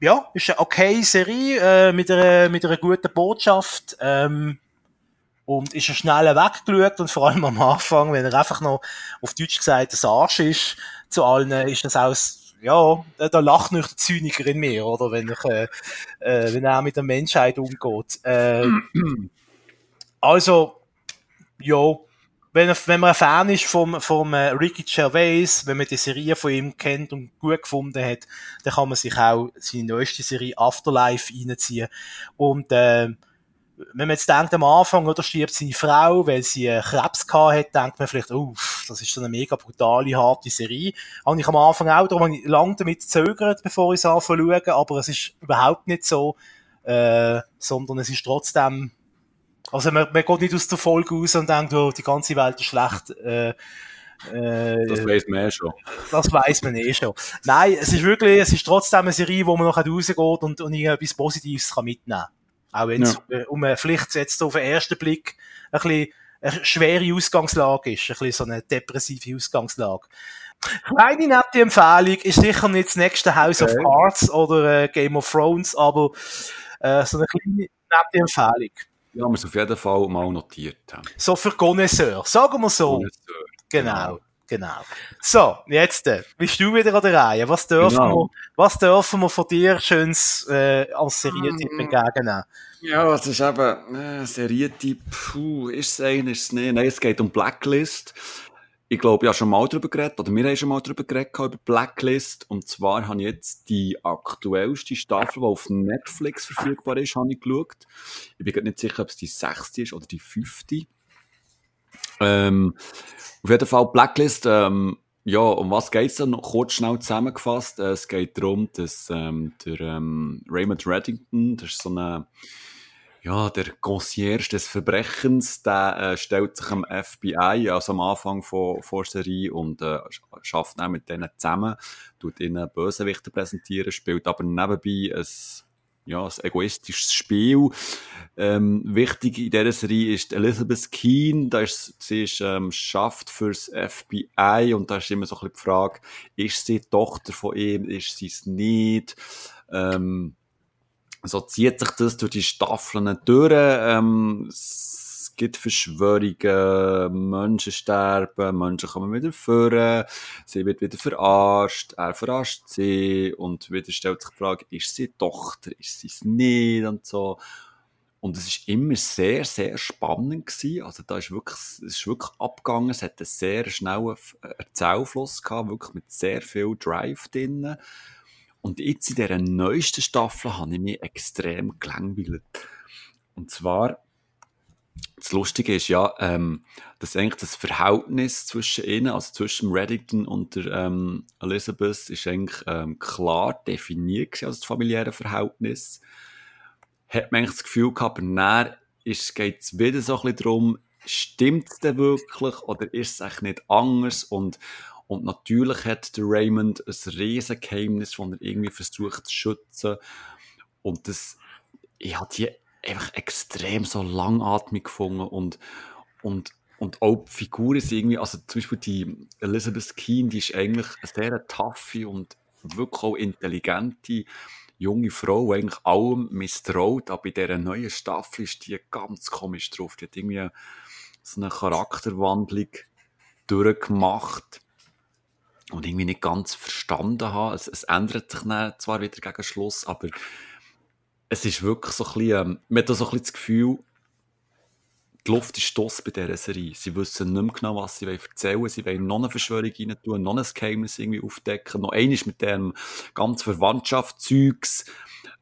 ja, ist eine okay Serie äh, mit, einer, mit einer guten Botschaft. Ähm, und ist er schnell weggeschaut und vor allem am Anfang, wenn er einfach noch auf Deutsch gesagt ein Arsch ist, zu allen, ist das auch, ja, da lacht nicht der Zyniker in mir, oder, wenn ich, äh, äh, wenn er mit der Menschheit umgeht. Äh, also, ja, wenn, wenn man ein Fan ist vom, vom äh, Ricky Gervais, wenn man die Serie von ihm kennt und gut gefunden hat, dann kann man sich auch seine neueste Serie Afterlife reinziehen. Und, äh, wenn man jetzt denkt am Anfang, oder stirbt seine Frau, weil sie äh, Krebs gehabt hat, denkt man vielleicht, uff, das ist so eine mega brutale, harte Serie. Habe ich am Anfang auch, darum habe ich lange damit gezögert, bevor ich es anfange zu aber es ist überhaupt nicht so, äh, sondern es ist trotzdem, also man, man geht nicht aus der Folge raus und denkt, oh, die ganze Welt ist schlecht, äh, äh, das weiß man eh schon. Das weiß man eh schon. Nein, es ist wirklich, es ist trotzdem eine Serie, wo man noch rausgeht und, und etwas Positives kann mitnehmen kann. Auch wenn es ja. um eine Pflicht jetzt auf den ersten Blick ein bisschen eine schwere Ausgangslage ist, ein bisschen so eine depressive Ausgangslage. Kleine nette Empfehlung ist sicher nicht das nächste House okay. of Cards oder äh, Game of Thrones, aber äh, so eine kleine nette Empfehlung. Ja, wir es auf jeden Fall mal notiert haben. So für Connoisseur, sagen wir so. Connoisseur. Genau. genau. Genau. So, jetzt äh, bist du wieder an der Reihe. Was dürfen, genau. wir, was dürfen wir von dir schönes äh, als Serientipp mm. entgegennehmen? Ja, das ist eben äh, Serientipp. Puh, ist es ein, ist es nicht? Nein, es geht um Blacklist. Ich glaube, ich habe schon mal darüber geredet, oder wir haben schon mal darüber geredet, über Blacklist. Und zwar habe ich jetzt die aktuellste Staffel, die auf Netflix verfügbar ist, habe ich geschaut. Ich bin nicht sicher, ob es die sechste ist oder die fünfte. Ähm, auf jeden Fall Blacklist, ähm, ja, um was geht's da? Noch kurz schnell zusammengefasst. Äh, es geht darum, dass ähm, der ähm, Raymond Reddington, das ist so ein ja, der Concierge des Verbrechens, der äh, stellt sich am FBI, also am Anfang von, von Serie und äh, schafft dann mit denen zusammen, tut ihnen Bösewichter präsentieren, spielt aber nebenbei ein ja, ein egoistisches Spiel. Ähm, wichtig in dieser Serie ist Elizabeth Keen, da ist, sie ist, ähm, schafft fürs FBI und da ist immer so ein bisschen die Frage, ist sie Tochter von ihm, ist sie es nicht? Ähm, so zieht sich das durch die Staffeln durch. Ähm, es gibt Verschwörungen, Menschen sterben, Menschen kommen wieder vor, sie wird wieder verarscht, er verarscht sie und wieder stellt sich die Frage, ist sie Tochter, ist sie es nicht und so. Und es ist immer sehr, sehr spannend gewesen. Also da ist wirklich, es ist wirklich abgegangen. Es hat einen sehr schnellen Erzählfluss gehabt, wirklich mit sehr viel Drive drinnen. Und jetzt in dieser neuesten Staffel habe ich mich extrem gelangweilt. Und zwar, das Lustige ist ja, ähm, dass eigentlich das Verhältnis zwischen ihnen, also zwischen Reddington und der ähm, Elizabeth, ist eigentlich ähm, klar definiert gewesen, als das familiäre Verhältnis. Hat man eigentlich das Gefühl gehabt, aber dann geht es wieder so ein bisschen darum, stimmt es denn wirklich oder ist es eigentlich nicht anders? Und, und natürlich hat der Raymond ein riesen Geheimnis, das er irgendwie versucht zu schützen. Und das, ich habe die einfach extrem so langatmig gefunden und, und, und auch die Figuren sind irgendwie, also zum Beispiel die Elizabeth Keen, die ist eigentlich eine sehr taffe und wirklich auch intelligente junge Frau, die eigentlich allem misstraut, aber bei dieser neuen Staffel ist die ganz komisch drauf. Die hat irgendwie so eine Charakterwandlung durchgemacht und irgendwie nicht ganz verstanden habe. Es, es ändert sich zwar wieder gegen Schluss, aber es ist wirklich so ein bisschen, ähm, man hat so ein bisschen das Gefühl, die Luft ist stoss bei dieser Serie. Sie wissen nicht mehr genau, was sie erzählen wollen. Sie wollen noch eine Verschwörung rein tun, noch ein Geheimnis irgendwie aufdecken, noch eines mit dem ganzen Verwandtschaftszeugs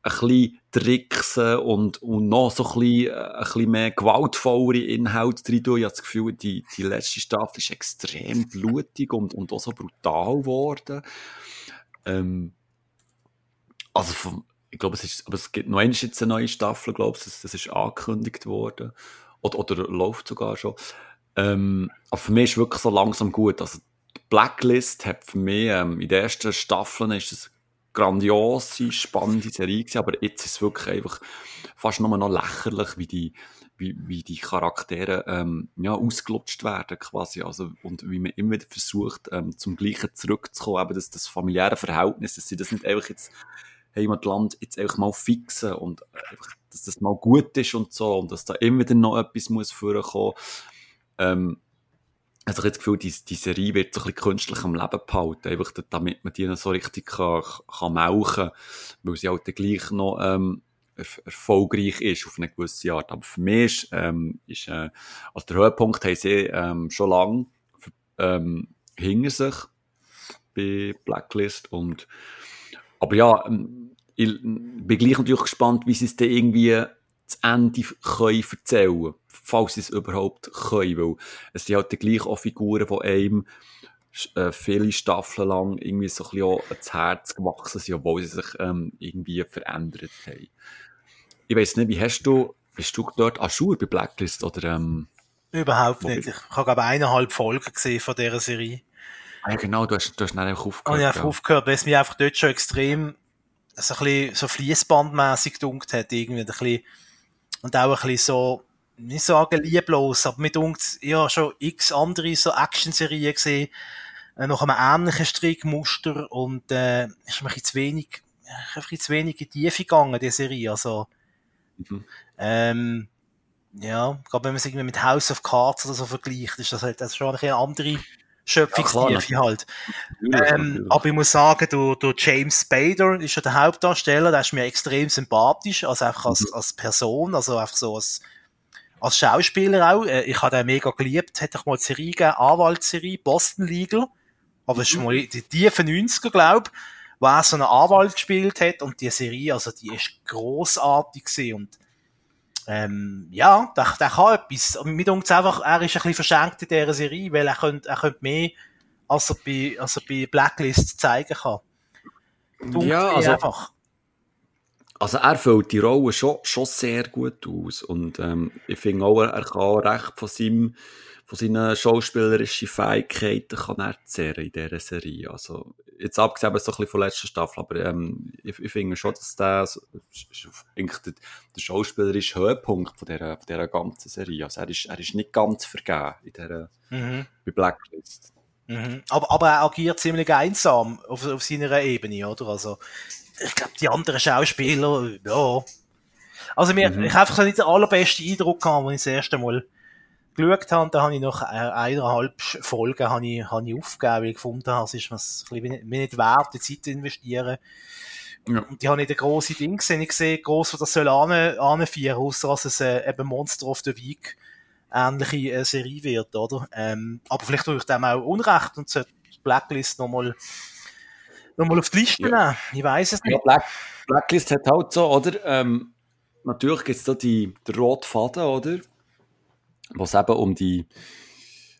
ein bisschen tricksen und, und noch so ein bisschen, äh, ein bisschen mehr gewaltvollere Inhalte drin tun. Ich habe das Gefühl, die, die letzte Staffel ist extrem blutig und, und auch so brutal geworden. Ähm, also vom, ich glaube, es ist, aber es gibt noch jetzt eine neue Staffel, glaube ich, das, das ist angekündigt worden. Oder, oder läuft sogar schon. Ähm, aber für mich ist es wirklich so langsam gut. Also, die Blacklist hat für mich, ähm, in den ersten Staffeln ist es grandiose, spannende Serie gewesen, aber jetzt ist es wirklich einfach fast nur noch lächerlich, wie die, wie, wie die Charaktere ähm, ja, ausgelutscht werden quasi, also und wie man immer wieder versucht, ähm, zum Gleichen zurückzukommen, eben das, das familiäre Verhältnis, dass sie das nicht einfach jetzt Heimatland jetzt einfach mal fixen und einfach, dass das mal gut ist und so und dass da immer wieder noch etwas muss vorkommen. Ähm, also ich habe das Gefühl, die, die Serie wird so ein bisschen künstlich am Leben behalten, einfach damit man die noch so richtig kann, kann melken, weil sie halt gleich noch ähm, er, erfolgreich ist auf eine gewisse Art. Aber für mich ist, ähm, ist äh, also der Höhepunkt haben sie ähm, schon lange ähm, hinter sich bei Blacklist und aber ja, ähm, ich bin gleich natürlich gespannt, wie sie es dann irgendwie das Ende können erzählen falls sie es überhaupt können, weil es sind halt gleich auch Figuren, die einem äh, viele Staffeln lang irgendwie so ein bisschen auch ans Herz gewachsen sind, obwohl sie sich ähm, irgendwie verändert haben. Ich weiß nicht, wie hast du, bist du dort Aschur bei Blacklist oder ähm, Überhaupt nicht. Ich habe glaube eineinhalb Folgen gesehen von dieser Serie. Ah, ja, genau, du hast, du hast dann einfach aufgehört. Und ich habe ja. aufgehört, weil es mich einfach dort schon extrem so ein bisschen so fließbandmäßig gedunkt hat, irgendwie ein bisschen, und auch ein bisschen so, nicht sagen lieblos, aber mir dunkt, ja, schon x andere so Action-Serien gesehen, äh, nach einem ähnlichen Strickmuster und, äh, ist mir ein zu wenig, einfach zu wenig in die Tiefe gegangen, die Serie, also, mhm. ähm, ja, gerade wenn man es irgendwie mit House of Cards oder so vergleicht, ist das halt das ist schon eine andere Schöpfungstiefe ja, halt. Ähm, aber ich muss sagen, du, du James Spader ist ja der Hauptdarsteller, der ist mir extrem sympathisch, also einfach als, mhm. als Person, also einfach so als, als Schauspieler auch. Äh, ich habe den mega geliebt, hätte ich mal die Serie gegeben, Anwaltsserie, Boston Legal, aber ist mhm. mal die tiefen 90er, glaube wo er so einen Anwalt gespielt hat und die Serie, also die ist grossartig gewesen und ähm, ja, der, der kann etwas. Mit uns einfach, er ist ein bisschen verschenkt in dieser Serie, weil er könnte, er könnte mehr, als er bei, als er bei Blacklist zeigen kann. Dunkt ja, also, einfach. also er füllt die Rolle schon, schon sehr gut aus. Und ähm, ich finde auch, er kann recht von, seinem, von seinen schauspielerischen Fähigkeiten kann er zehren in dieser Serie. Also, jetzt abgesehen so ein bisschen von der letzten Staffel, aber ähm, ich, ich finde schon, dass der, eigentlich der, der schauspielerische Höhepunkt von dieser, von dieser ganzen Serie. Also er ist, er ist nicht ganz vergeben in dieser mhm. bei Blacklist. Mhm. Aber, aber er agiert ziemlich einsam auf, auf seiner Ebene, oder? Also, ich glaube, die anderen Schauspieler, ja. Also, mir, mhm. ich habe einfach nicht den allerbesten Eindruck gehabt, als ich das erste Mal geschaut habe. Da habe ich nach eineinhalb Folgen habe ich, habe ich aufgegeben, weil ich gefunden habe, es ist mir nicht, nicht wert, die Zeit zu investieren. Ja. Und die habe nicht ein grosses Ding gesehen. Ich sehe gross, was das soll anführen, außer dass es äh, eben Monster of the Week ähnliche äh, Serie wird, oder? Ähm, aber vielleicht tue ich dem auch Unrecht und sollte Blacklist nochmal nochmal auf die Liste ja. nehmen. Ich weiß es nicht. Ja, Black, Blacklist hat halt so, oder? Ähm, natürlich gibt es da die, den roten Faden, oder? Was eben um die,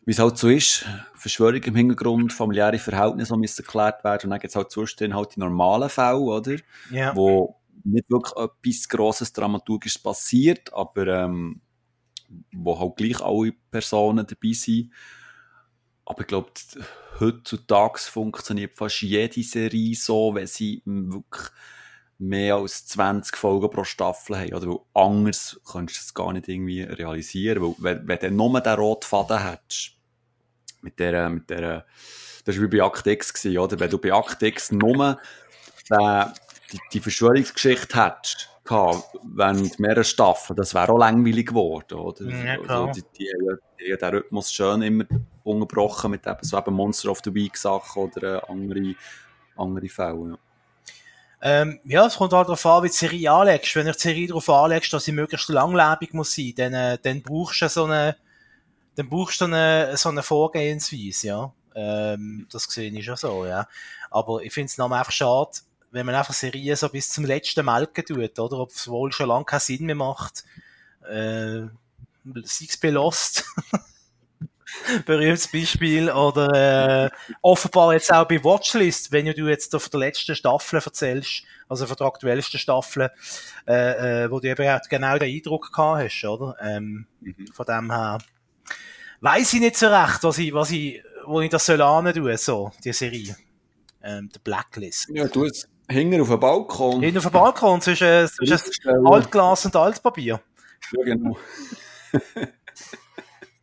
wie es halt so ist, Verschwörung im Hintergrund, familiäre Verhältnisse müssen geklärt werden. Und dann gibt es halt zwischendrin halt die normalen Fälle, oder? Ja. Wo nicht wirklich etwas grosses Dramaturgisches passiert, aber ähm, wo halt gleich alle Personen dabei sind. Aber ich glaube, heutzutage funktioniert fast jede Serie so, wenn sie wirklich mehr als 20 Folgen pro Staffel haben. Oder weil anders kannst du es gar nicht irgendwie realisieren. Weil, wenn, wenn du nur den roten Faden hättest, mit der, mit der, das war wie bei Act X, gewesen, oder? Wenn du bei Act X nur den, die, die Verschwörungsgeschichte hättest, gehabt, während mehrere Staffeln, das wäre auch langweilig geworden, oder? Ja, also, die, die, die, die, den Rhythmus schön immer unterbrochen mit eben so eben Monster of the Week Sachen oder äh, andere, andere Fälle, ja. Ähm, ja, es kommt halt darauf an, wie die Serie anlegst. Wenn du die Serie darauf anlegst, dass sie möglichst langlebig muss sein, dann, äh, dann brauchst du so eine, dann brauchst du eine, so eine Vorgehensweise, ja. Ähm, das sehe ich schon so, ja. Aber ich finde es einfach schade, wenn man einfach Serien so bis zum letzten melken tut, oder? Ob es wohl schon lange keinen Sinn mehr macht. Äh, sei es bei Lost. berühmtes Beispiel. Oder äh, offenbar jetzt auch bei Watchlist, wenn du jetzt auf der letzten Staffel erzählst, also von der aktuellsten Staffel, äh, äh, wo du eben genau den Eindruck gehabt hast, oder? Ähm, mhm. Von dem her weiß ich nicht so recht, was ich, was ich, wo ich das soll tun, so, die Serie. Ähm, der Blacklist. Ja, du jetzt Hinten auf dem Balkon. Hinten auf dem Balkon zwischen, zwischen Altglas und Altpapier. Ja, genau.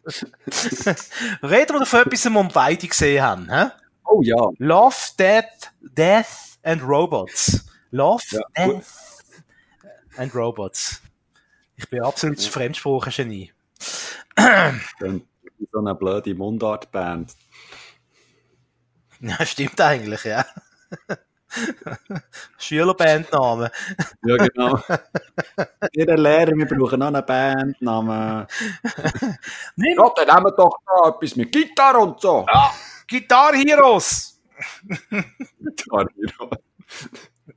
Reden wir von etwas, was wir beide gesehen haben. He? Oh ja. Love, Death, Death and Robots. Love, ja, Death and Robots. Ich bin absolut ja. Fremdsprachen-Genie. so eine blöde Mundartband. Ja, stimmt eigentlich, ja. Schülerbandname. ja, genau. Jeder Lehrer, wir brauchen noch einen Bandnamen. Nimm. Ja, dann nehmen wir doch da etwas mit Gitarre und so. Ja, Guitar Heroes. Guitar Heroes.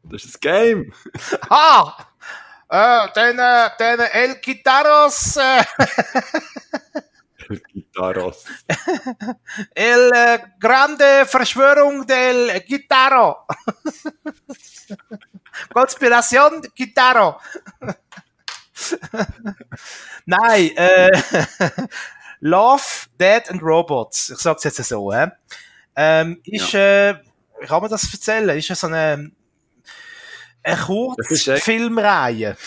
Das ist das Game. Ha! Äh, den, äh, den El Guitaros. Äh. Guitaros. El eh, grande Verschwörung del Guitarro. Konspiration Guitarro. Nein, äh, Love, Dead and Robots. Ich sag's jetzt so, äh. Ähm, ist, ja. äh, kann man das erzählen? Ist ja so eine, eine Kurzfilmreihe.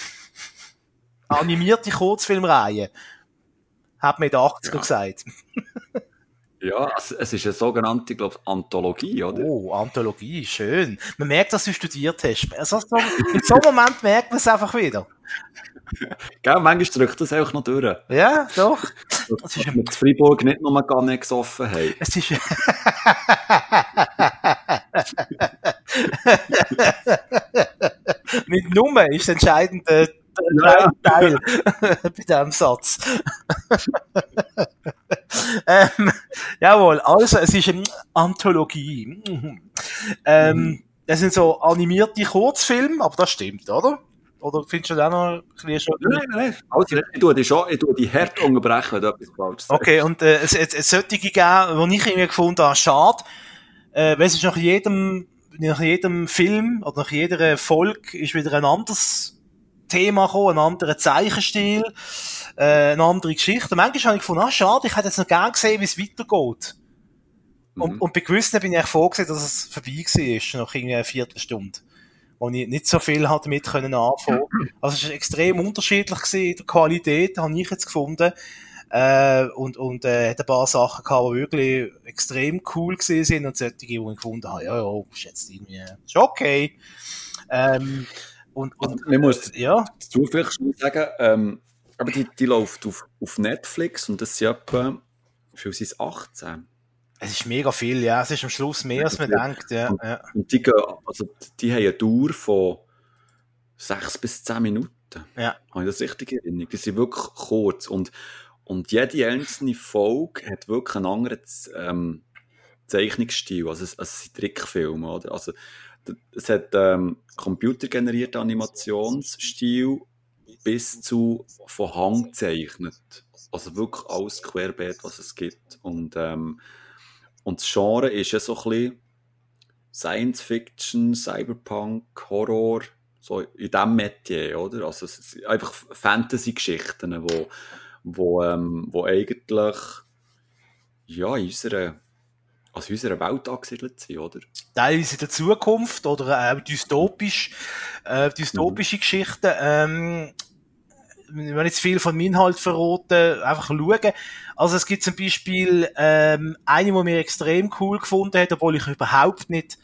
Animierte Kurzfilmreihe hat man in den 80er ja. gesagt. ja, es, es, ist eine sogenannte, glaube ich, Anthologie, oder? Oh, Anthologie, schön. Man merkt, dass du studiert hast. Also, so, in so einem Moment merkt man es einfach wieder. Gell, manchmal drückt das einfach noch durch. Ja, doch. Das ist mit Freiburg nicht nur gar nicht gesoffen haben. Es ist... mit Nummer ist entscheidend äh, ja. Teil bei diesem Satz. ähm, jawohl, also es ist eine Anthologie. ähm, mhm. Das sind so animierte Kurzfilme, aber das stimmt, oder? Oder findest du das auch noch ein bisschen schon? Nein, nein, nein. Also, ich tue die schon, ich tue die hart unterbrechen, wenn du etwas falsch Okay, und äh, es, es, es sollte geben, die ich irgendwie gefunden habe, schade, äh, weil es ist nach jedem nach jedem Film oder nach jeder Folge ist wieder ein anderes Thema gekommen, ein anderer Zeichenstil, äh, eine andere Geschichte. Und manchmal habe ich gefunden, ah, schade, ich hätte jetzt noch gern gesehen, wie es weitergeht. Mhm. Und, und bei gewissen bin ich echt vorgesehen, dass es vorbei war, nach irgendwie einer Viertelstunde. Wo ich nicht so viel hat damit können anfangen. Also es ist extrem unterschiedlich gewesen, in der Qualität, habe ich jetzt gefunden. Äh, und, und, äh, hat ein paar Sachen gehabt, die wirklich extrem cool gewesen sind und solche, die ich gefunden habe, ja, ja, ist jetzt irgendwie, ist okay. Ähm, und, und, also, man muss ja. dazu vielleicht schon sagen, ähm, aber die, die läuft auf, auf Netflix und das sind etwa, für sie 18. Es ist mega viel, ja. Es ist am Schluss mehr, als man denkt, ja. Und, ja. und die, gehen, also die haben eine Dauer von 6 bis 10 Minuten. Ja. Habe ich das richtig erinnert? Die sind wirklich kurz. Und, und jede einzelne Folge hat wirklich einen anderen ähm, Zeichnungsstil. Also es, es sind Trickfilme, oder? Also es hat ähm, computergenerierten Animationsstil bis zu von Hand gezeichnet. Also wirklich alles querbeet, was es gibt. Und, ähm, und das Genre ist ja so ein bisschen Science Fiction, Cyberpunk, Horror, so in diesem Metier, oder? Also es sind einfach Fantasy-Geschichten, wo, wo, ähm, wo eigentlich ja, in unserer in unserer Welt angesiedelt sind, oder? Teilweise in der Zukunft oder auch dystopisch, äh, dystopische mhm. Geschichten. Ähm, wenn jetzt viel von dem Inhalt verraten, einfach schauen. Also es gibt zum Beispiel ähm, eine, die mir extrem cool gefunden hat, obwohl ich überhaupt nicht,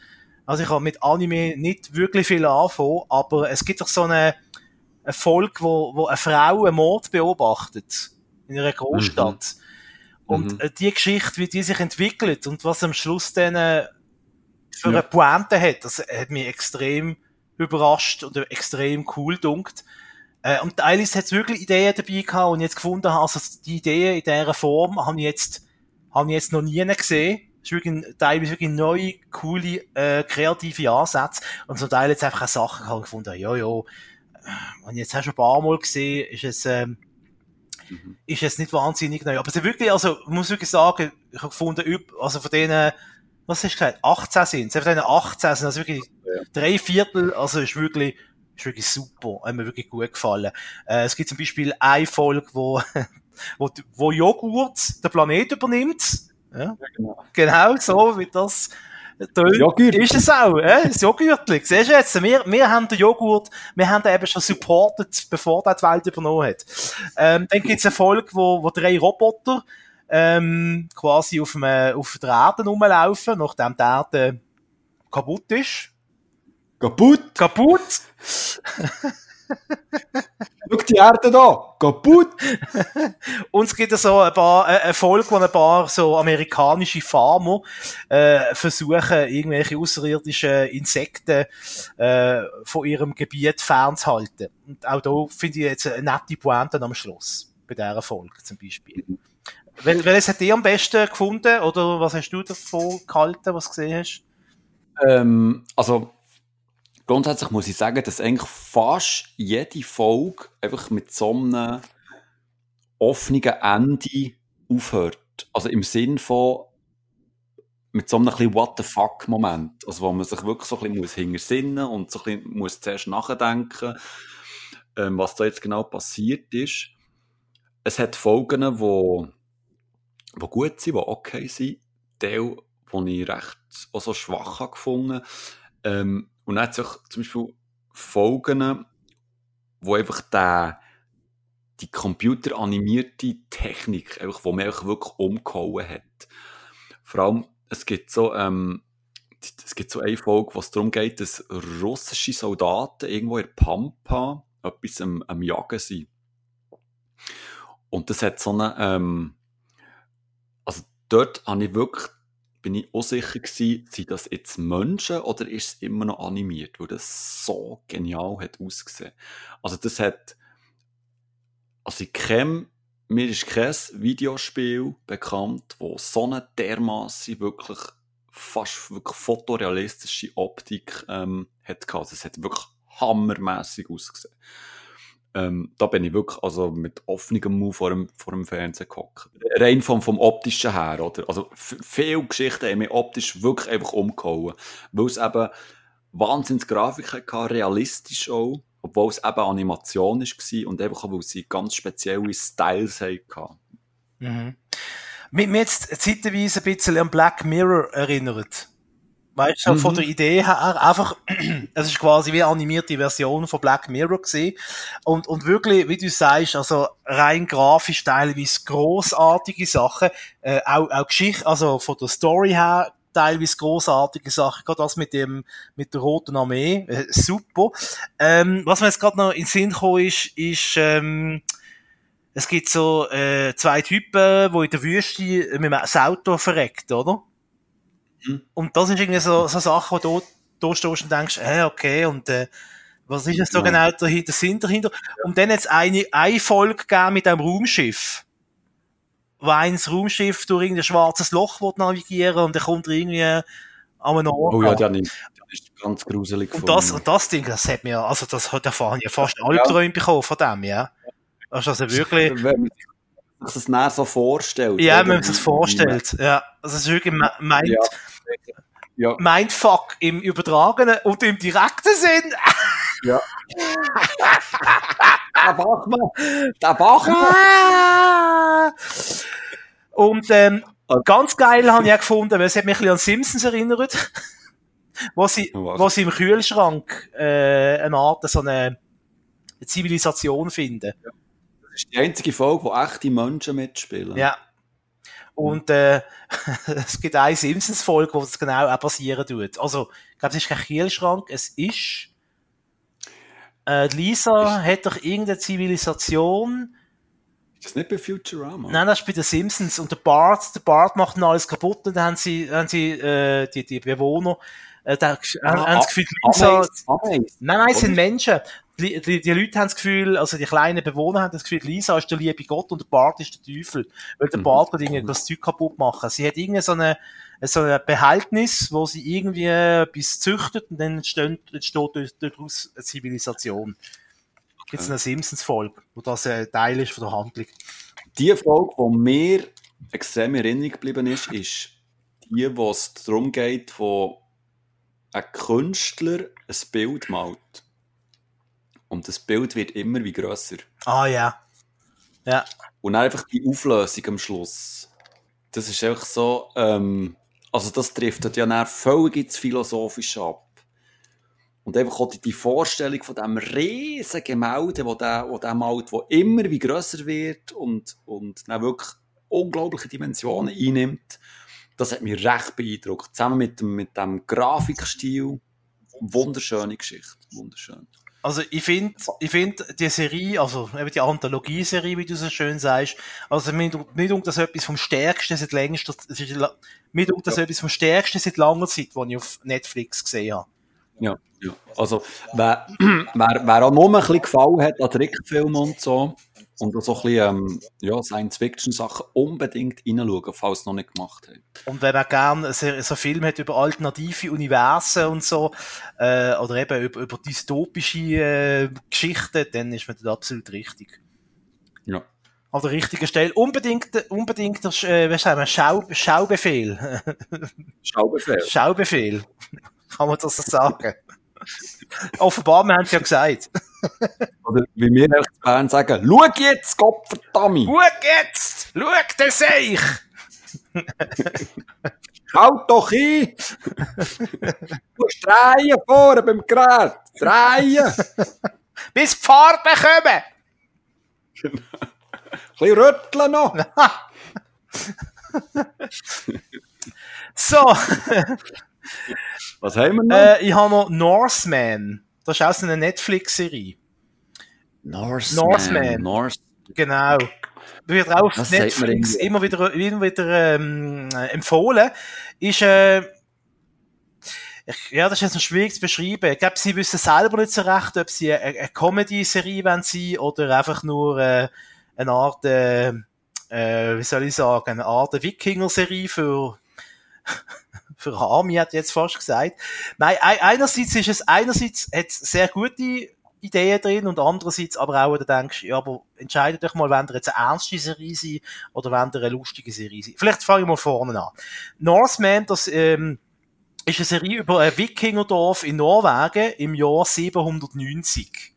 also ich habe mit Anime nicht wirklich viel anfangen, aber es gibt doch so eine, eine Folge, wo, wo eine Frau einen Mord beobachtet in einer Großstadt. Mhm. Und mhm. die Geschichte, wie die sich entwickelt und was am Schluss dann äh, für ja. eine Pointe hat, das hat mich extrem überrascht und extrem cool dunkt. Äh, und Alice hat wirklich Ideen dabei gehabt und jetzt gefunden also die Ideen in dieser Form habe ich jetzt, habe ich jetzt noch nie gesehen. Das ist wirklich, teilweise wirklich neue, coole, äh, kreative Ansätze. Und zum Teil jetzt einfach auch Sachen gefunden, ja, ja, äh, und jetzt hast du ein paar Mal gesehen, ist es, ähm, mhm. ist jetzt nicht wahnsinnig neu. Aber ist wirklich, also, ich muss wirklich sagen, ich habe gefunden, also von denen, was hast du gesagt, 18 sind, von denen 18 sind, also wirklich ja. drei Viertel, also ist wirklich, ist wirklich super, hat mir wirklich gut gefallen. Äh, es gibt zum Beispiel eine Folge, wo, wo, wo Joghurt den Planet übernimmt. Ja, ja genau. genau so, wie das Joghurt. Ist es auch, äh? das Joghurtli. Siehst du jetzt, wir, wir haben den Joghurt, wir haben den eben schon supported, bevor der die Welt übernommen hat. Ähm, dann gibt's eine Folge, wo, wo drei Roboter ähm, quasi auf, einem, auf der Erde rumlaufen, nachdem die Erde kaputt ist. Kaputt? Kaputt! Schau die Erde da, kaputt! Und es gibt so ein paar, äh, eine Folge, wo ein paar so amerikanische Farmer äh, versuchen, irgendwelche außerirdischen Insekten äh, von ihrem Gebiet fernzuhalten. Und auch da finde ich jetzt eine nette Pointe am Schluss, bei dieser Folge zum Beispiel. Wel welches hat dir am besten gefunden oder was hast du davon gehalten, was du gesehen hast? Ähm, also grundsätzlich muss ich sagen, dass eigentlich fast jede Folge einfach mit so einem offenen Ende aufhört. Also im Sinn von mit so einem bisschen What the fuck Moment. Also wo man sich wirklich so ein bisschen hintersinnen und so ein muss zuerst nachdenken, ähm, was da jetzt genau passiert ist. Es hat Folgen, wo, wo gut sind, die okay sind. Teil, die ich recht auch so schwach habe ähm, und dann hat es auch zum Beispiel Folgen, wo einfach der, die computeranimierte Technik, einfach, wo man wirklich umgehauen hat. Vor allem, es gibt so, ähm, es gibt so eine Folge, wo es darum geht, dass russische Soldaten irgendwo in Pampa etwas am, am Jagen sind. Und das hat so eine, ähm, also dort habe ich wirklich bin ich auch sicher gewesen, sind das jetzt Menschen oder ist es immer noch animiert, weil das so genial hat ausgesehen. Also das hat, also ich kenne, mir ist kein Videospiel bekannt, wo so eine dermaßen wirklich fast wirklich fotorealistische Optik ähm, hat gehabt. Es hat wirklich hammermäßig ausgesehen. Ähm, da bin ich wirklich also mit offenem Mund vor dem, vor dem Fernsehen gehockt. Rein vom, vom optischen her, oder? Also viele Geschichten haben mich optisch wirklich einfach umgehauen. Weil es eben wahnsinns Grafik hatte, realistisch auch, obwohl es eben Animation war und einfach auch, weil sie ganz spezielle Styles hatten. Mhm. Mich mich jetzt zeitweise ein bisschen an Black Mirror erinnert. Weißt du, Mhm. von der Idee her, einfach, es ist quasi wie eine animierte Version von Black Mirror gesehen. Und, und wirklich, wie du sagst, also rein grafisch teilweise großartige Sachen, äh, auch, auch Geschichte, also von der Story her, teilweise großartige Sachen, gerade das mit dem, mit der Roten Armee, äh, super. Ähm, was mir jetzt gerade noch in den Sinn gekommen ist, ist, ähm, es gibt so äh, zwei Typen, die in der Wüste mit dem Auto verreckt, oder? Mhm. Und das ist irgendwie so, so Sachen, wo du da stehst und denkst, äh, okay, und äh, was ist jetzt da Ja. genau dahinter, der Sinn dahinter? Und dann jetzt eine, eine Folge gegeben mit einem Raumschiff. Wo eins Raumschiff durch irgendein schwarzes Loch navigieren und dann kommt er irgendwie an einen Ort. Oh ja, der nicht. Das ist ganz gruselig. Und das, und das Ding, das hat mir, also das hat davon ja fast Albträume bekommen von dem, ja. Also, also wirklich, Wenn man sich das näher so vorstellt. ja, wenn man sich das vorstellt, ja. Also es ist wirklich me- Mind, Ja. Ja, Mindfuck im übertragenen und im direkten Sinn. ja. der Bachmann! Der Bachmann! Ah! Und ähm, ganz geil habe ich auch gefunden, weil es hat mich ein bisschen an Simpsons erinnert, wo sie, Was? wo sie im Kühlschrank äh, eine Art, so eine Zivilisation finden. Das ist die einzige Folge, wo echte Menschen mitspielen. Ja. Und äh, es gibt eine Simpsons-Folge, wo das genau auch passieren tut. Also, ich glaube, es ist kein Kühlschrank, es ist äh, Lisa hat doch irgendeine Zivilisation. Ist das nicht bei Futurama? Nein, das ist bei den Simpsons. Und der Bart, der Bart macht dann alles kaputt und dann haben sie, haben sie äh, die, die Bewohner, äh, da, haben, haben das Gefühl, die Lisa, Ameisen. Nein, nein, es sind? Menschen. Die, die, die Leute haben das Gefühl, also die kleinen Bewohner haben das Gefühl, Lisa ist der liebe Gott und der Bart ist der Teufel. Weil der Mhm. Bart kann irgendwie das Zeug kaputt machen. Sie hat irgendwie so eine, so ein Behältnis, wo sie irgendwie etwas züchtet und dann entsteht, entsteht daraus eine Zivilisation. Gibt es eine Simpsons-Folge, wo das ein Teil ist von der Handlung. Die Folge, die mir extrem in Erinnerung geblieben ist, ist die, wo es darum geht, wo ein Künstler ein Bild malt. Und das Bild wird immer wie grösser. Ah, ja. Ja. Und dann einfach die Auflösung am Schluss. Das ist einfach so, ähm, also das trifft ja dann völlig ins Philosophische ab. Und einfach auch die, Vorstellung von diesem riesen Gemälde, wo der, wo der malt, wo immer wie grösser wird und, und dann wirklich unglaubliche Dimensionen einnimmt, das hat mich recht beeindruckt. Zusammen mit dem, mit dem Grafikstil. Wunderschöne Geschichte. Wunderschön. Also ich finde, ich finde die Serie, also eben die Anthologie-Serie, wie du so schön sagst, also mir dun- mir dunkt das etwas vom Stärksten seit längster, mir dunkt das etwas vom Stärksten seit langer Zeit, was ich auf Netflix gesehen habe. Ja, ja. Also, wer, wer, wer auch nur ein bisschen gefallen hat an Trickfilmen und so, und so ein bisschen, ähm, ja, Science-Fiction-Sachen, unbedingt reinschauen, falls es noch nicht gemacht hat. Und wenn man gerne so, so Film hat über alternative Universen und so, äh, oder eben über, über dystopische äh, Geschichten, dann ist man da absolut richtig. Ja. An der richtigen Stelle. Unbedingt, unbedingt äh, was sagen wir, Schau, Schaubefehl. Schaubefehl. Schaubefehl. Kann man das so sagen? Offenbar, wir haben es ja gesagt. Oder wie wir in Bern sagen, schau jetzt, Gott verdammt! Schau jetzt! Schau den Seich! Schaut doch ein! Du musst drehen vorne beim Gerät! Drehen! Bis die Farbe kommen! Ein bisschen rütteln noch! So, Was haben wir noch? äh, ich habe noch Northman. Das ist auch so eine Netflix-Serie. Norseman. Northman. Norse. Genau. Wird auch auf Das Netflix immer wieder, immer wieder ähm, äh, empfohlen. Ist, äh, ich, ja, das ist jetzt noch schwierig zu beschreiben. Ich glaube, sie wissen selber nicht so recht, ob sie eine, eine Comedy-Serie wollen sein oder einfach nur äh, eine Art, äh, äh, wie soll ich sagen, eine Art Wikinger-Serie für für Army hat jetzt fast gesagt. Nein, ei- einerseits ist es, einerseits hat es sehr gute Ideen drin und andererseits aber auch, wo du denkst, ja, aber entscheidet euch mal, wenn ihr jetzt eine ernste Serie sein oder wenn ihr eine lustige Serie sein. Vielleicht fange ich mal vorne an. Northman, das ähm, ist eine Serie über ein Wikingerdorf in Norwegen im Jahr 790.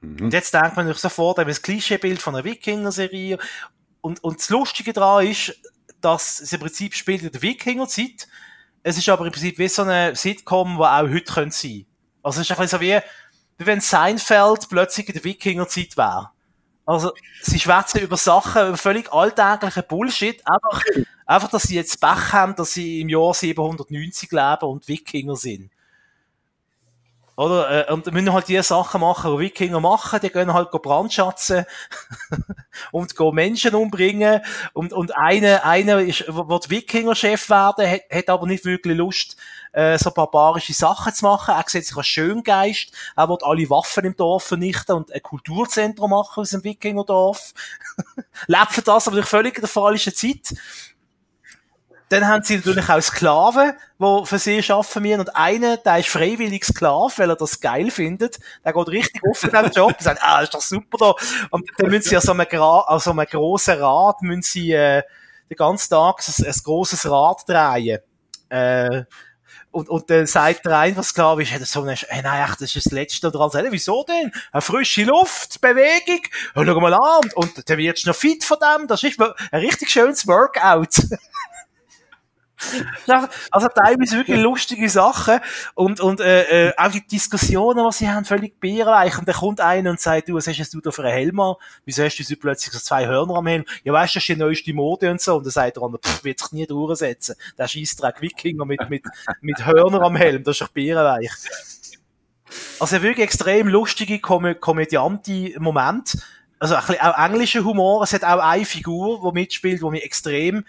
Mhm. Und jetzt denkt man sich sofort an das Klischeebild von einer Wikinger-Serie. Und, und das Lustige daran ist, dass es im Prinzip spielt in der Wikingerzeit. Es ist aber im Prinzip wie so eine Sitcom, die auch heute sein könnte. Also es ist ein bisschen so wie, wie wenn Seinfeld plötzlich in der Wikingerzeit wäre. Also, sie schwätzen über Sachen, über völlig alltäglichen Bullshit, einfach, einfach, dass sie jetzt Pech haben, dass sie im Jahr 790 leben und Wikinger sind. Oder? Äh, und müssen halt die Sachen machen, die Wikinger machen. Die gehen halt brandschatzen und gehen Menschen umbringen. Und, und einer, einer ist, wird Wikinger-Chef werden, hat, hat aber nicht wirklich Lust, äh, so barbarische Sachen zu machen. Er sieht sich als Schöngeist. Er wird alle Waffen im Dorf vernichten und ein Kulturzentrum machen aus dem Wikingerdorf. Lebt für das aber durch völlig der falschen Zeit. Dann haben sie natürlich auch Sklaven, die für sie arbeiten müssen. Und einer, der ist freiwillig Sklave, weil er das geil findet. Der geht richtig offen in den Job und sagt, ah, ist doch super da. Und dann müssen sie an so einem, so einem grossen Rad, müssen sie, äh, den ganzen Tag ein, ein grosses Rad drehen. Äh, und, und dann sagt der eine, was klar ist, hat so eine, hey, nein, echt, das ist das Letzte dran. Sagt, wieso denn? Eine frische Luft, Bewegung. Und schau mal an. Und, und dann wirst du noch fit von dem. Das ist ein richtig schönes Workout. also teilweise wirklich lustige Sachen und, und äh, äh, auch die Diskussionen, die sie haben, völlig bärreich. Und dann kommt einer und sagt, du, was hast du da für einen Helm an? Wieso hast du so plötzlich so zwei Hörner am Helm? Ja, weißt du, das ist die neueste Mode und so. Und dann sagt der andere, pff, wird sich nie durchsetzen. Der Scheissdreck Wikinger mit, mit, mit Hörner am Helm, das ist doch bärreich. Also wirklich extrem lustige Kom Komödianti-Moment. Also ein bisschen auch englischer Humor. Es hat auch eine Figur, die mitspielt, die mich extrem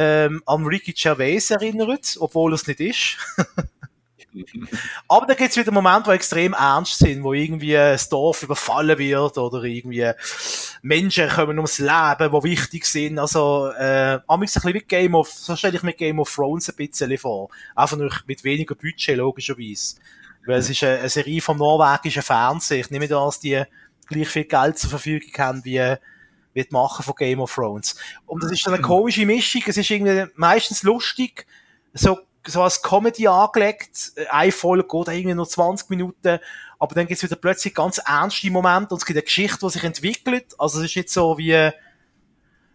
ähm, an Ricky Gervais erinnert, obwohl es nicht ist. Aber da gibt es wieder Momente, die extrem ernst sind, wo irgendwie das Dorf überfallen wird oder irgendwie Menschen kommen ums Leben, die wichtig sind. Also, äh, ein bisschen wie Game of, so stelle ich mir Game of Thrones ein bisschen vor. Einfach nur mit weniger Budget, logischerweise. Weil es ist eine, eine Serie vom norwegischen Fernsehen. Ich nehme an, dass die gleich viel Geld zur Verfügung haben wie wird machen von Game of Thrones. Und das ist so eine komische Mischung. Es ist irgendwie meistens lustig, so, so als Comedy angelegt. Eine Folge geht irgendwie nur 20 Minuten. Aber dann gibt es wieder plötzlich ganz ernste Momente und es gibt eine Geschichte, die sich entwickelt. Also es ist nicht so wie, es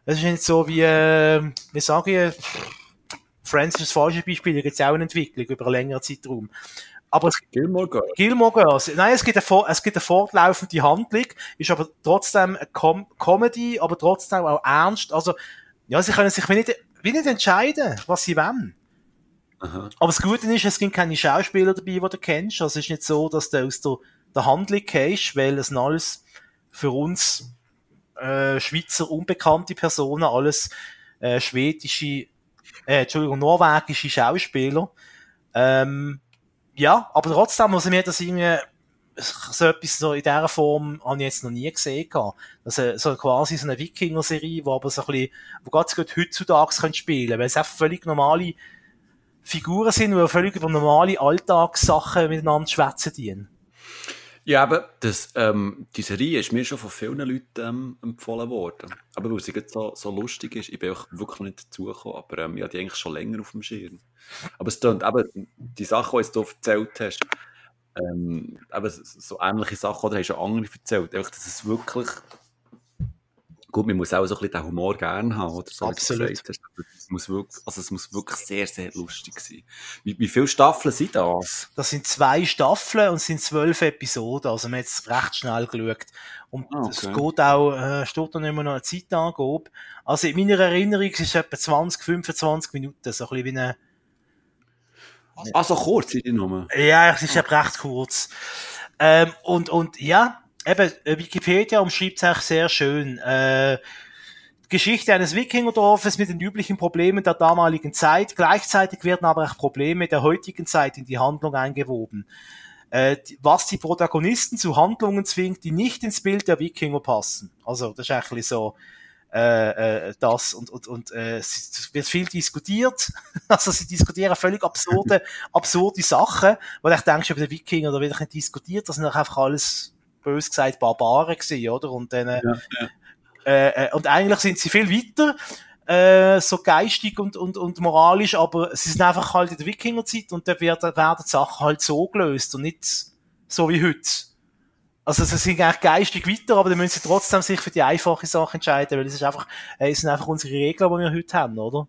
ist nicht so wie, wie sage ich, Friends ist das falsche Beispiel, da gibt es auch eine Entwicklung über einen längeren Zeitraum. Aber es, Gilmore Girls. Gilmore Girls. Nein, es gibt eine, es gibt eine fortlaufende Handlung, ist aber trotzdem eine Com Comedy, aber trotzdem auch ernst. Also, ja, sie können sich wie nicht, wie nicht entscheiden, was sie wollen. Aha. Aber das Gute ist, es gibt keine Schauspieler dabei, die du kennst. Also es ist nicht so, dass du aus der, der Handlung kennst, weil es alles für uns äh, Schweizer unbekannte Personen, alles äh, schwedische, äh, Entschuldigung, norwegische Schauspieler. Ähm, ja, aber trotzdem muss ich mir das irgendwie so etwas so in dieser Form habe ich jetzt noch nie gesehen. Also, so quasi so eine Wikinger-Serie, wo aber so ein bisschen, wo ganz gut heutzutage können spielen weil es einfach völlig normale Figuren sind, die völlig über normale Alltagssachen miteinander schwätzen dienen. Ja, aber das, ähm, die Serie ist mir schon von vielen Leuten ähm, empfohlen worden. Aber weil sie so, so lustig ist, ich bin auch wirklich nicht dazugekommen, aber ähm, ich habe die eigentlich schon länger auf dem Schirm. Aber es klingt eben, die Sachen, die du erzählt hast, ähm, eben so ähnliche Sachen, oder hast du andere erzählt, einfach, dass es wirklich Gut, man muss auch so ein bisschen den Humor gerne haben, oder? So, Absolut. Es muss wirklich, also es muss wirklich sehr, sehr lustig sein. Wie, wie viele Staffeln sind das? Das sind zwei Staffeln und es sind zwölf Episoden, also man hat es recht schnell geschaut. Und ah, okay. es geht auch, äh, steht dann immer noch eine Zeitangabe. Also in meiner Erinnerung ist es etwa 20, 25 Minuten, so ein bisschen wie eine... Also kurz sind die Nummer? Ja, es ist ja recht kurz. Ähm, und, und ja, eben, äh, Wikipedia umschreibt es eigentlich sehr schön. Äh, Geschichte eines Wikingerdorfes mit den üblichen Problemen der damaligen Zeit. Gleichzeitig werden aber auch Probleme der heutigen Zeit in die Handlung eingewoben. Äh, was die Protagonisten zu Handlungen zwingt, die nicht ins Bild der Wikinger passen. Also, das ist eigentlich so. äh, äh, das und, und, und äh, es wird viel diskutiert. Also sie diskutieren völlig absurde, absurde Sachen, wo du denkst, über den Wikinger, da wird nicht diskutiert, das sind einfach alles, bös gesagt, Barbaren gewesen, oder? Und dann, äh, ja, ja. Äh, äh, und eigentlich sind sie viel weiter, äh, so geistig und, und, und moralisch, aber sie sind einfach halt in der Wikingerzeit und da werden, werden die Sachen halt so gelöst und nicht so wie heute. Also sie sind eigentlich geistig weiter, aber dann müssen sie trotzdem sich für die einfache Sache entscheiden, weil es ist einfach, äh, es sind einfach unsere Regeln, die wir heute haben, oder?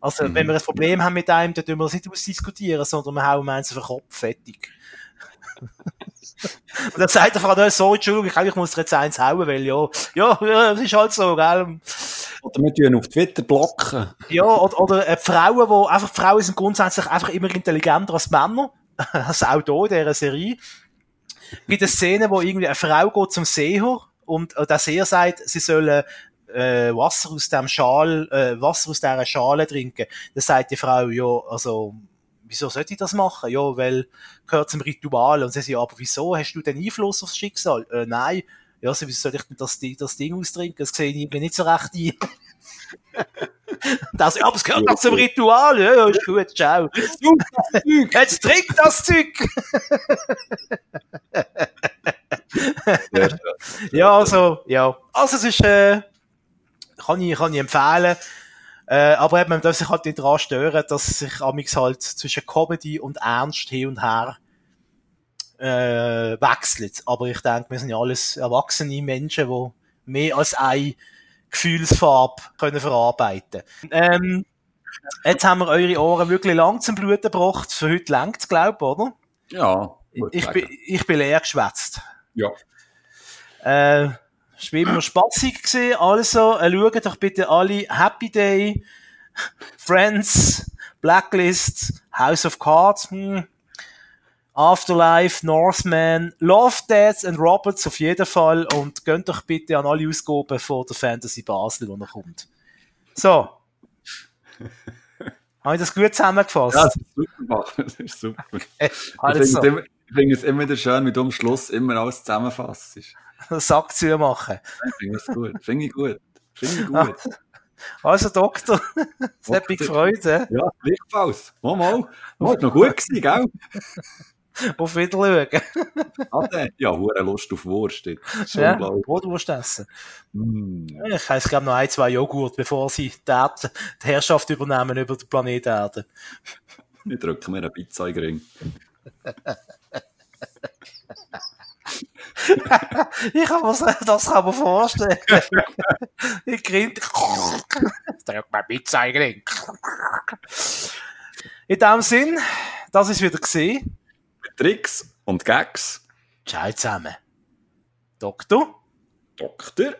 Also mhm. wenn wir ein Problem haben mit einem, dann tun wir das nicht ausdiskutieren, sondern wir hauen eins auf den Kopf, fertig. Und dann sagt der Frau, so, Entschuldigung, ich muss dir jetzt eins hauen, weil ja, ja, ja, das ist halt so, gell. Oder wir tun auf Twitter blocken. Ja, oder, oder äh, Frauen, wo, einfach Frauen sind grundsätzlich einfach immer intelligenter als Männer. Also auch hier in dieser Serie. Gibt eine Szene, wo irgendwie eine Frau geht zum Seher und äh, der Seher sagt, sie sollen äh, Wasser aus dem Schal, äh, Wasser aus dieser Schale trinken. Dann sagt die Frau, ja, also, wieso sollte ich das machen? Ja, weil gehört zum Ritual. Und sie sagt, ja, aber wieso? Hast du den Einfluss aufs Schicksal? Äh, nein. Ja, so, wieso soll ich denn das, das Ding austrinken? Das sehe ich irgendwie nicht so recht ein. das, ja, aber es gehört doch zum Ritual. Ja, ja, ist gut, ciao. Jetzt trink das Zeug! ja, also, ja. Also, es ist, äh, kann ich, kann ich empfehlen. Äh, aber eben, man darf sich halt nicht daran stören, dass sich amix halt zwischen Comedy und Ernst hin und her äh, wechselt. Aber ich denke, wir sind ja alles erwachsene Menschen, die mehr als eine Gefühlsfarbe können verarbeiten ähm, Jetzt haben wir eure Ohren wirklich lang zum Bluten gebracht. Für heute längt glaube ich, oder? Ja. Ich bin, ich bin leer geschwätzt. Ja. Äh, es war immer spaßig gewesen. Also, äh, schaut doch bitte alle Happy Day, Friends, Blacklist, House of Cards, hm, Afterlife, Northman, Love, Deaths and Roberts auf jeden Fall und gönnt doch bitte an alle Ausgaben von der Fantasy Basel, die noch kommt. So. Habe ich das gut zusammengefasst? Ja, das ist super. Das ist super. also. Ich finde es immer wieder schön, wie du am Schluss immer alles zusammenfasst. Sack zu machen. Ich finde es gut. Finde ich gut. Finde ich gut. Also, Doktor, es hat mich gefreut. Ja, gleichfalls. Mal, mal. War noch gut gewesen, gell? Auf Wiedersehen. Ade. Ja, hure Lust auf Wurst. Ja, Brotwurst essen. Mm. Ich heiße, glaube noch ein, zwei Joghurt, bevor sie die, die Herrschaft übernehmen über den Planeten Erde. Ich drücke mir eine Pizza in den Ring. Ich kann mir, das kann man vorstellen. ich grinse. drücke mir Pizza Ring. In dem Sinn, das ist wieder gesehen. Tricks und Gags. Ciao zusammen. Doktor. Doktor.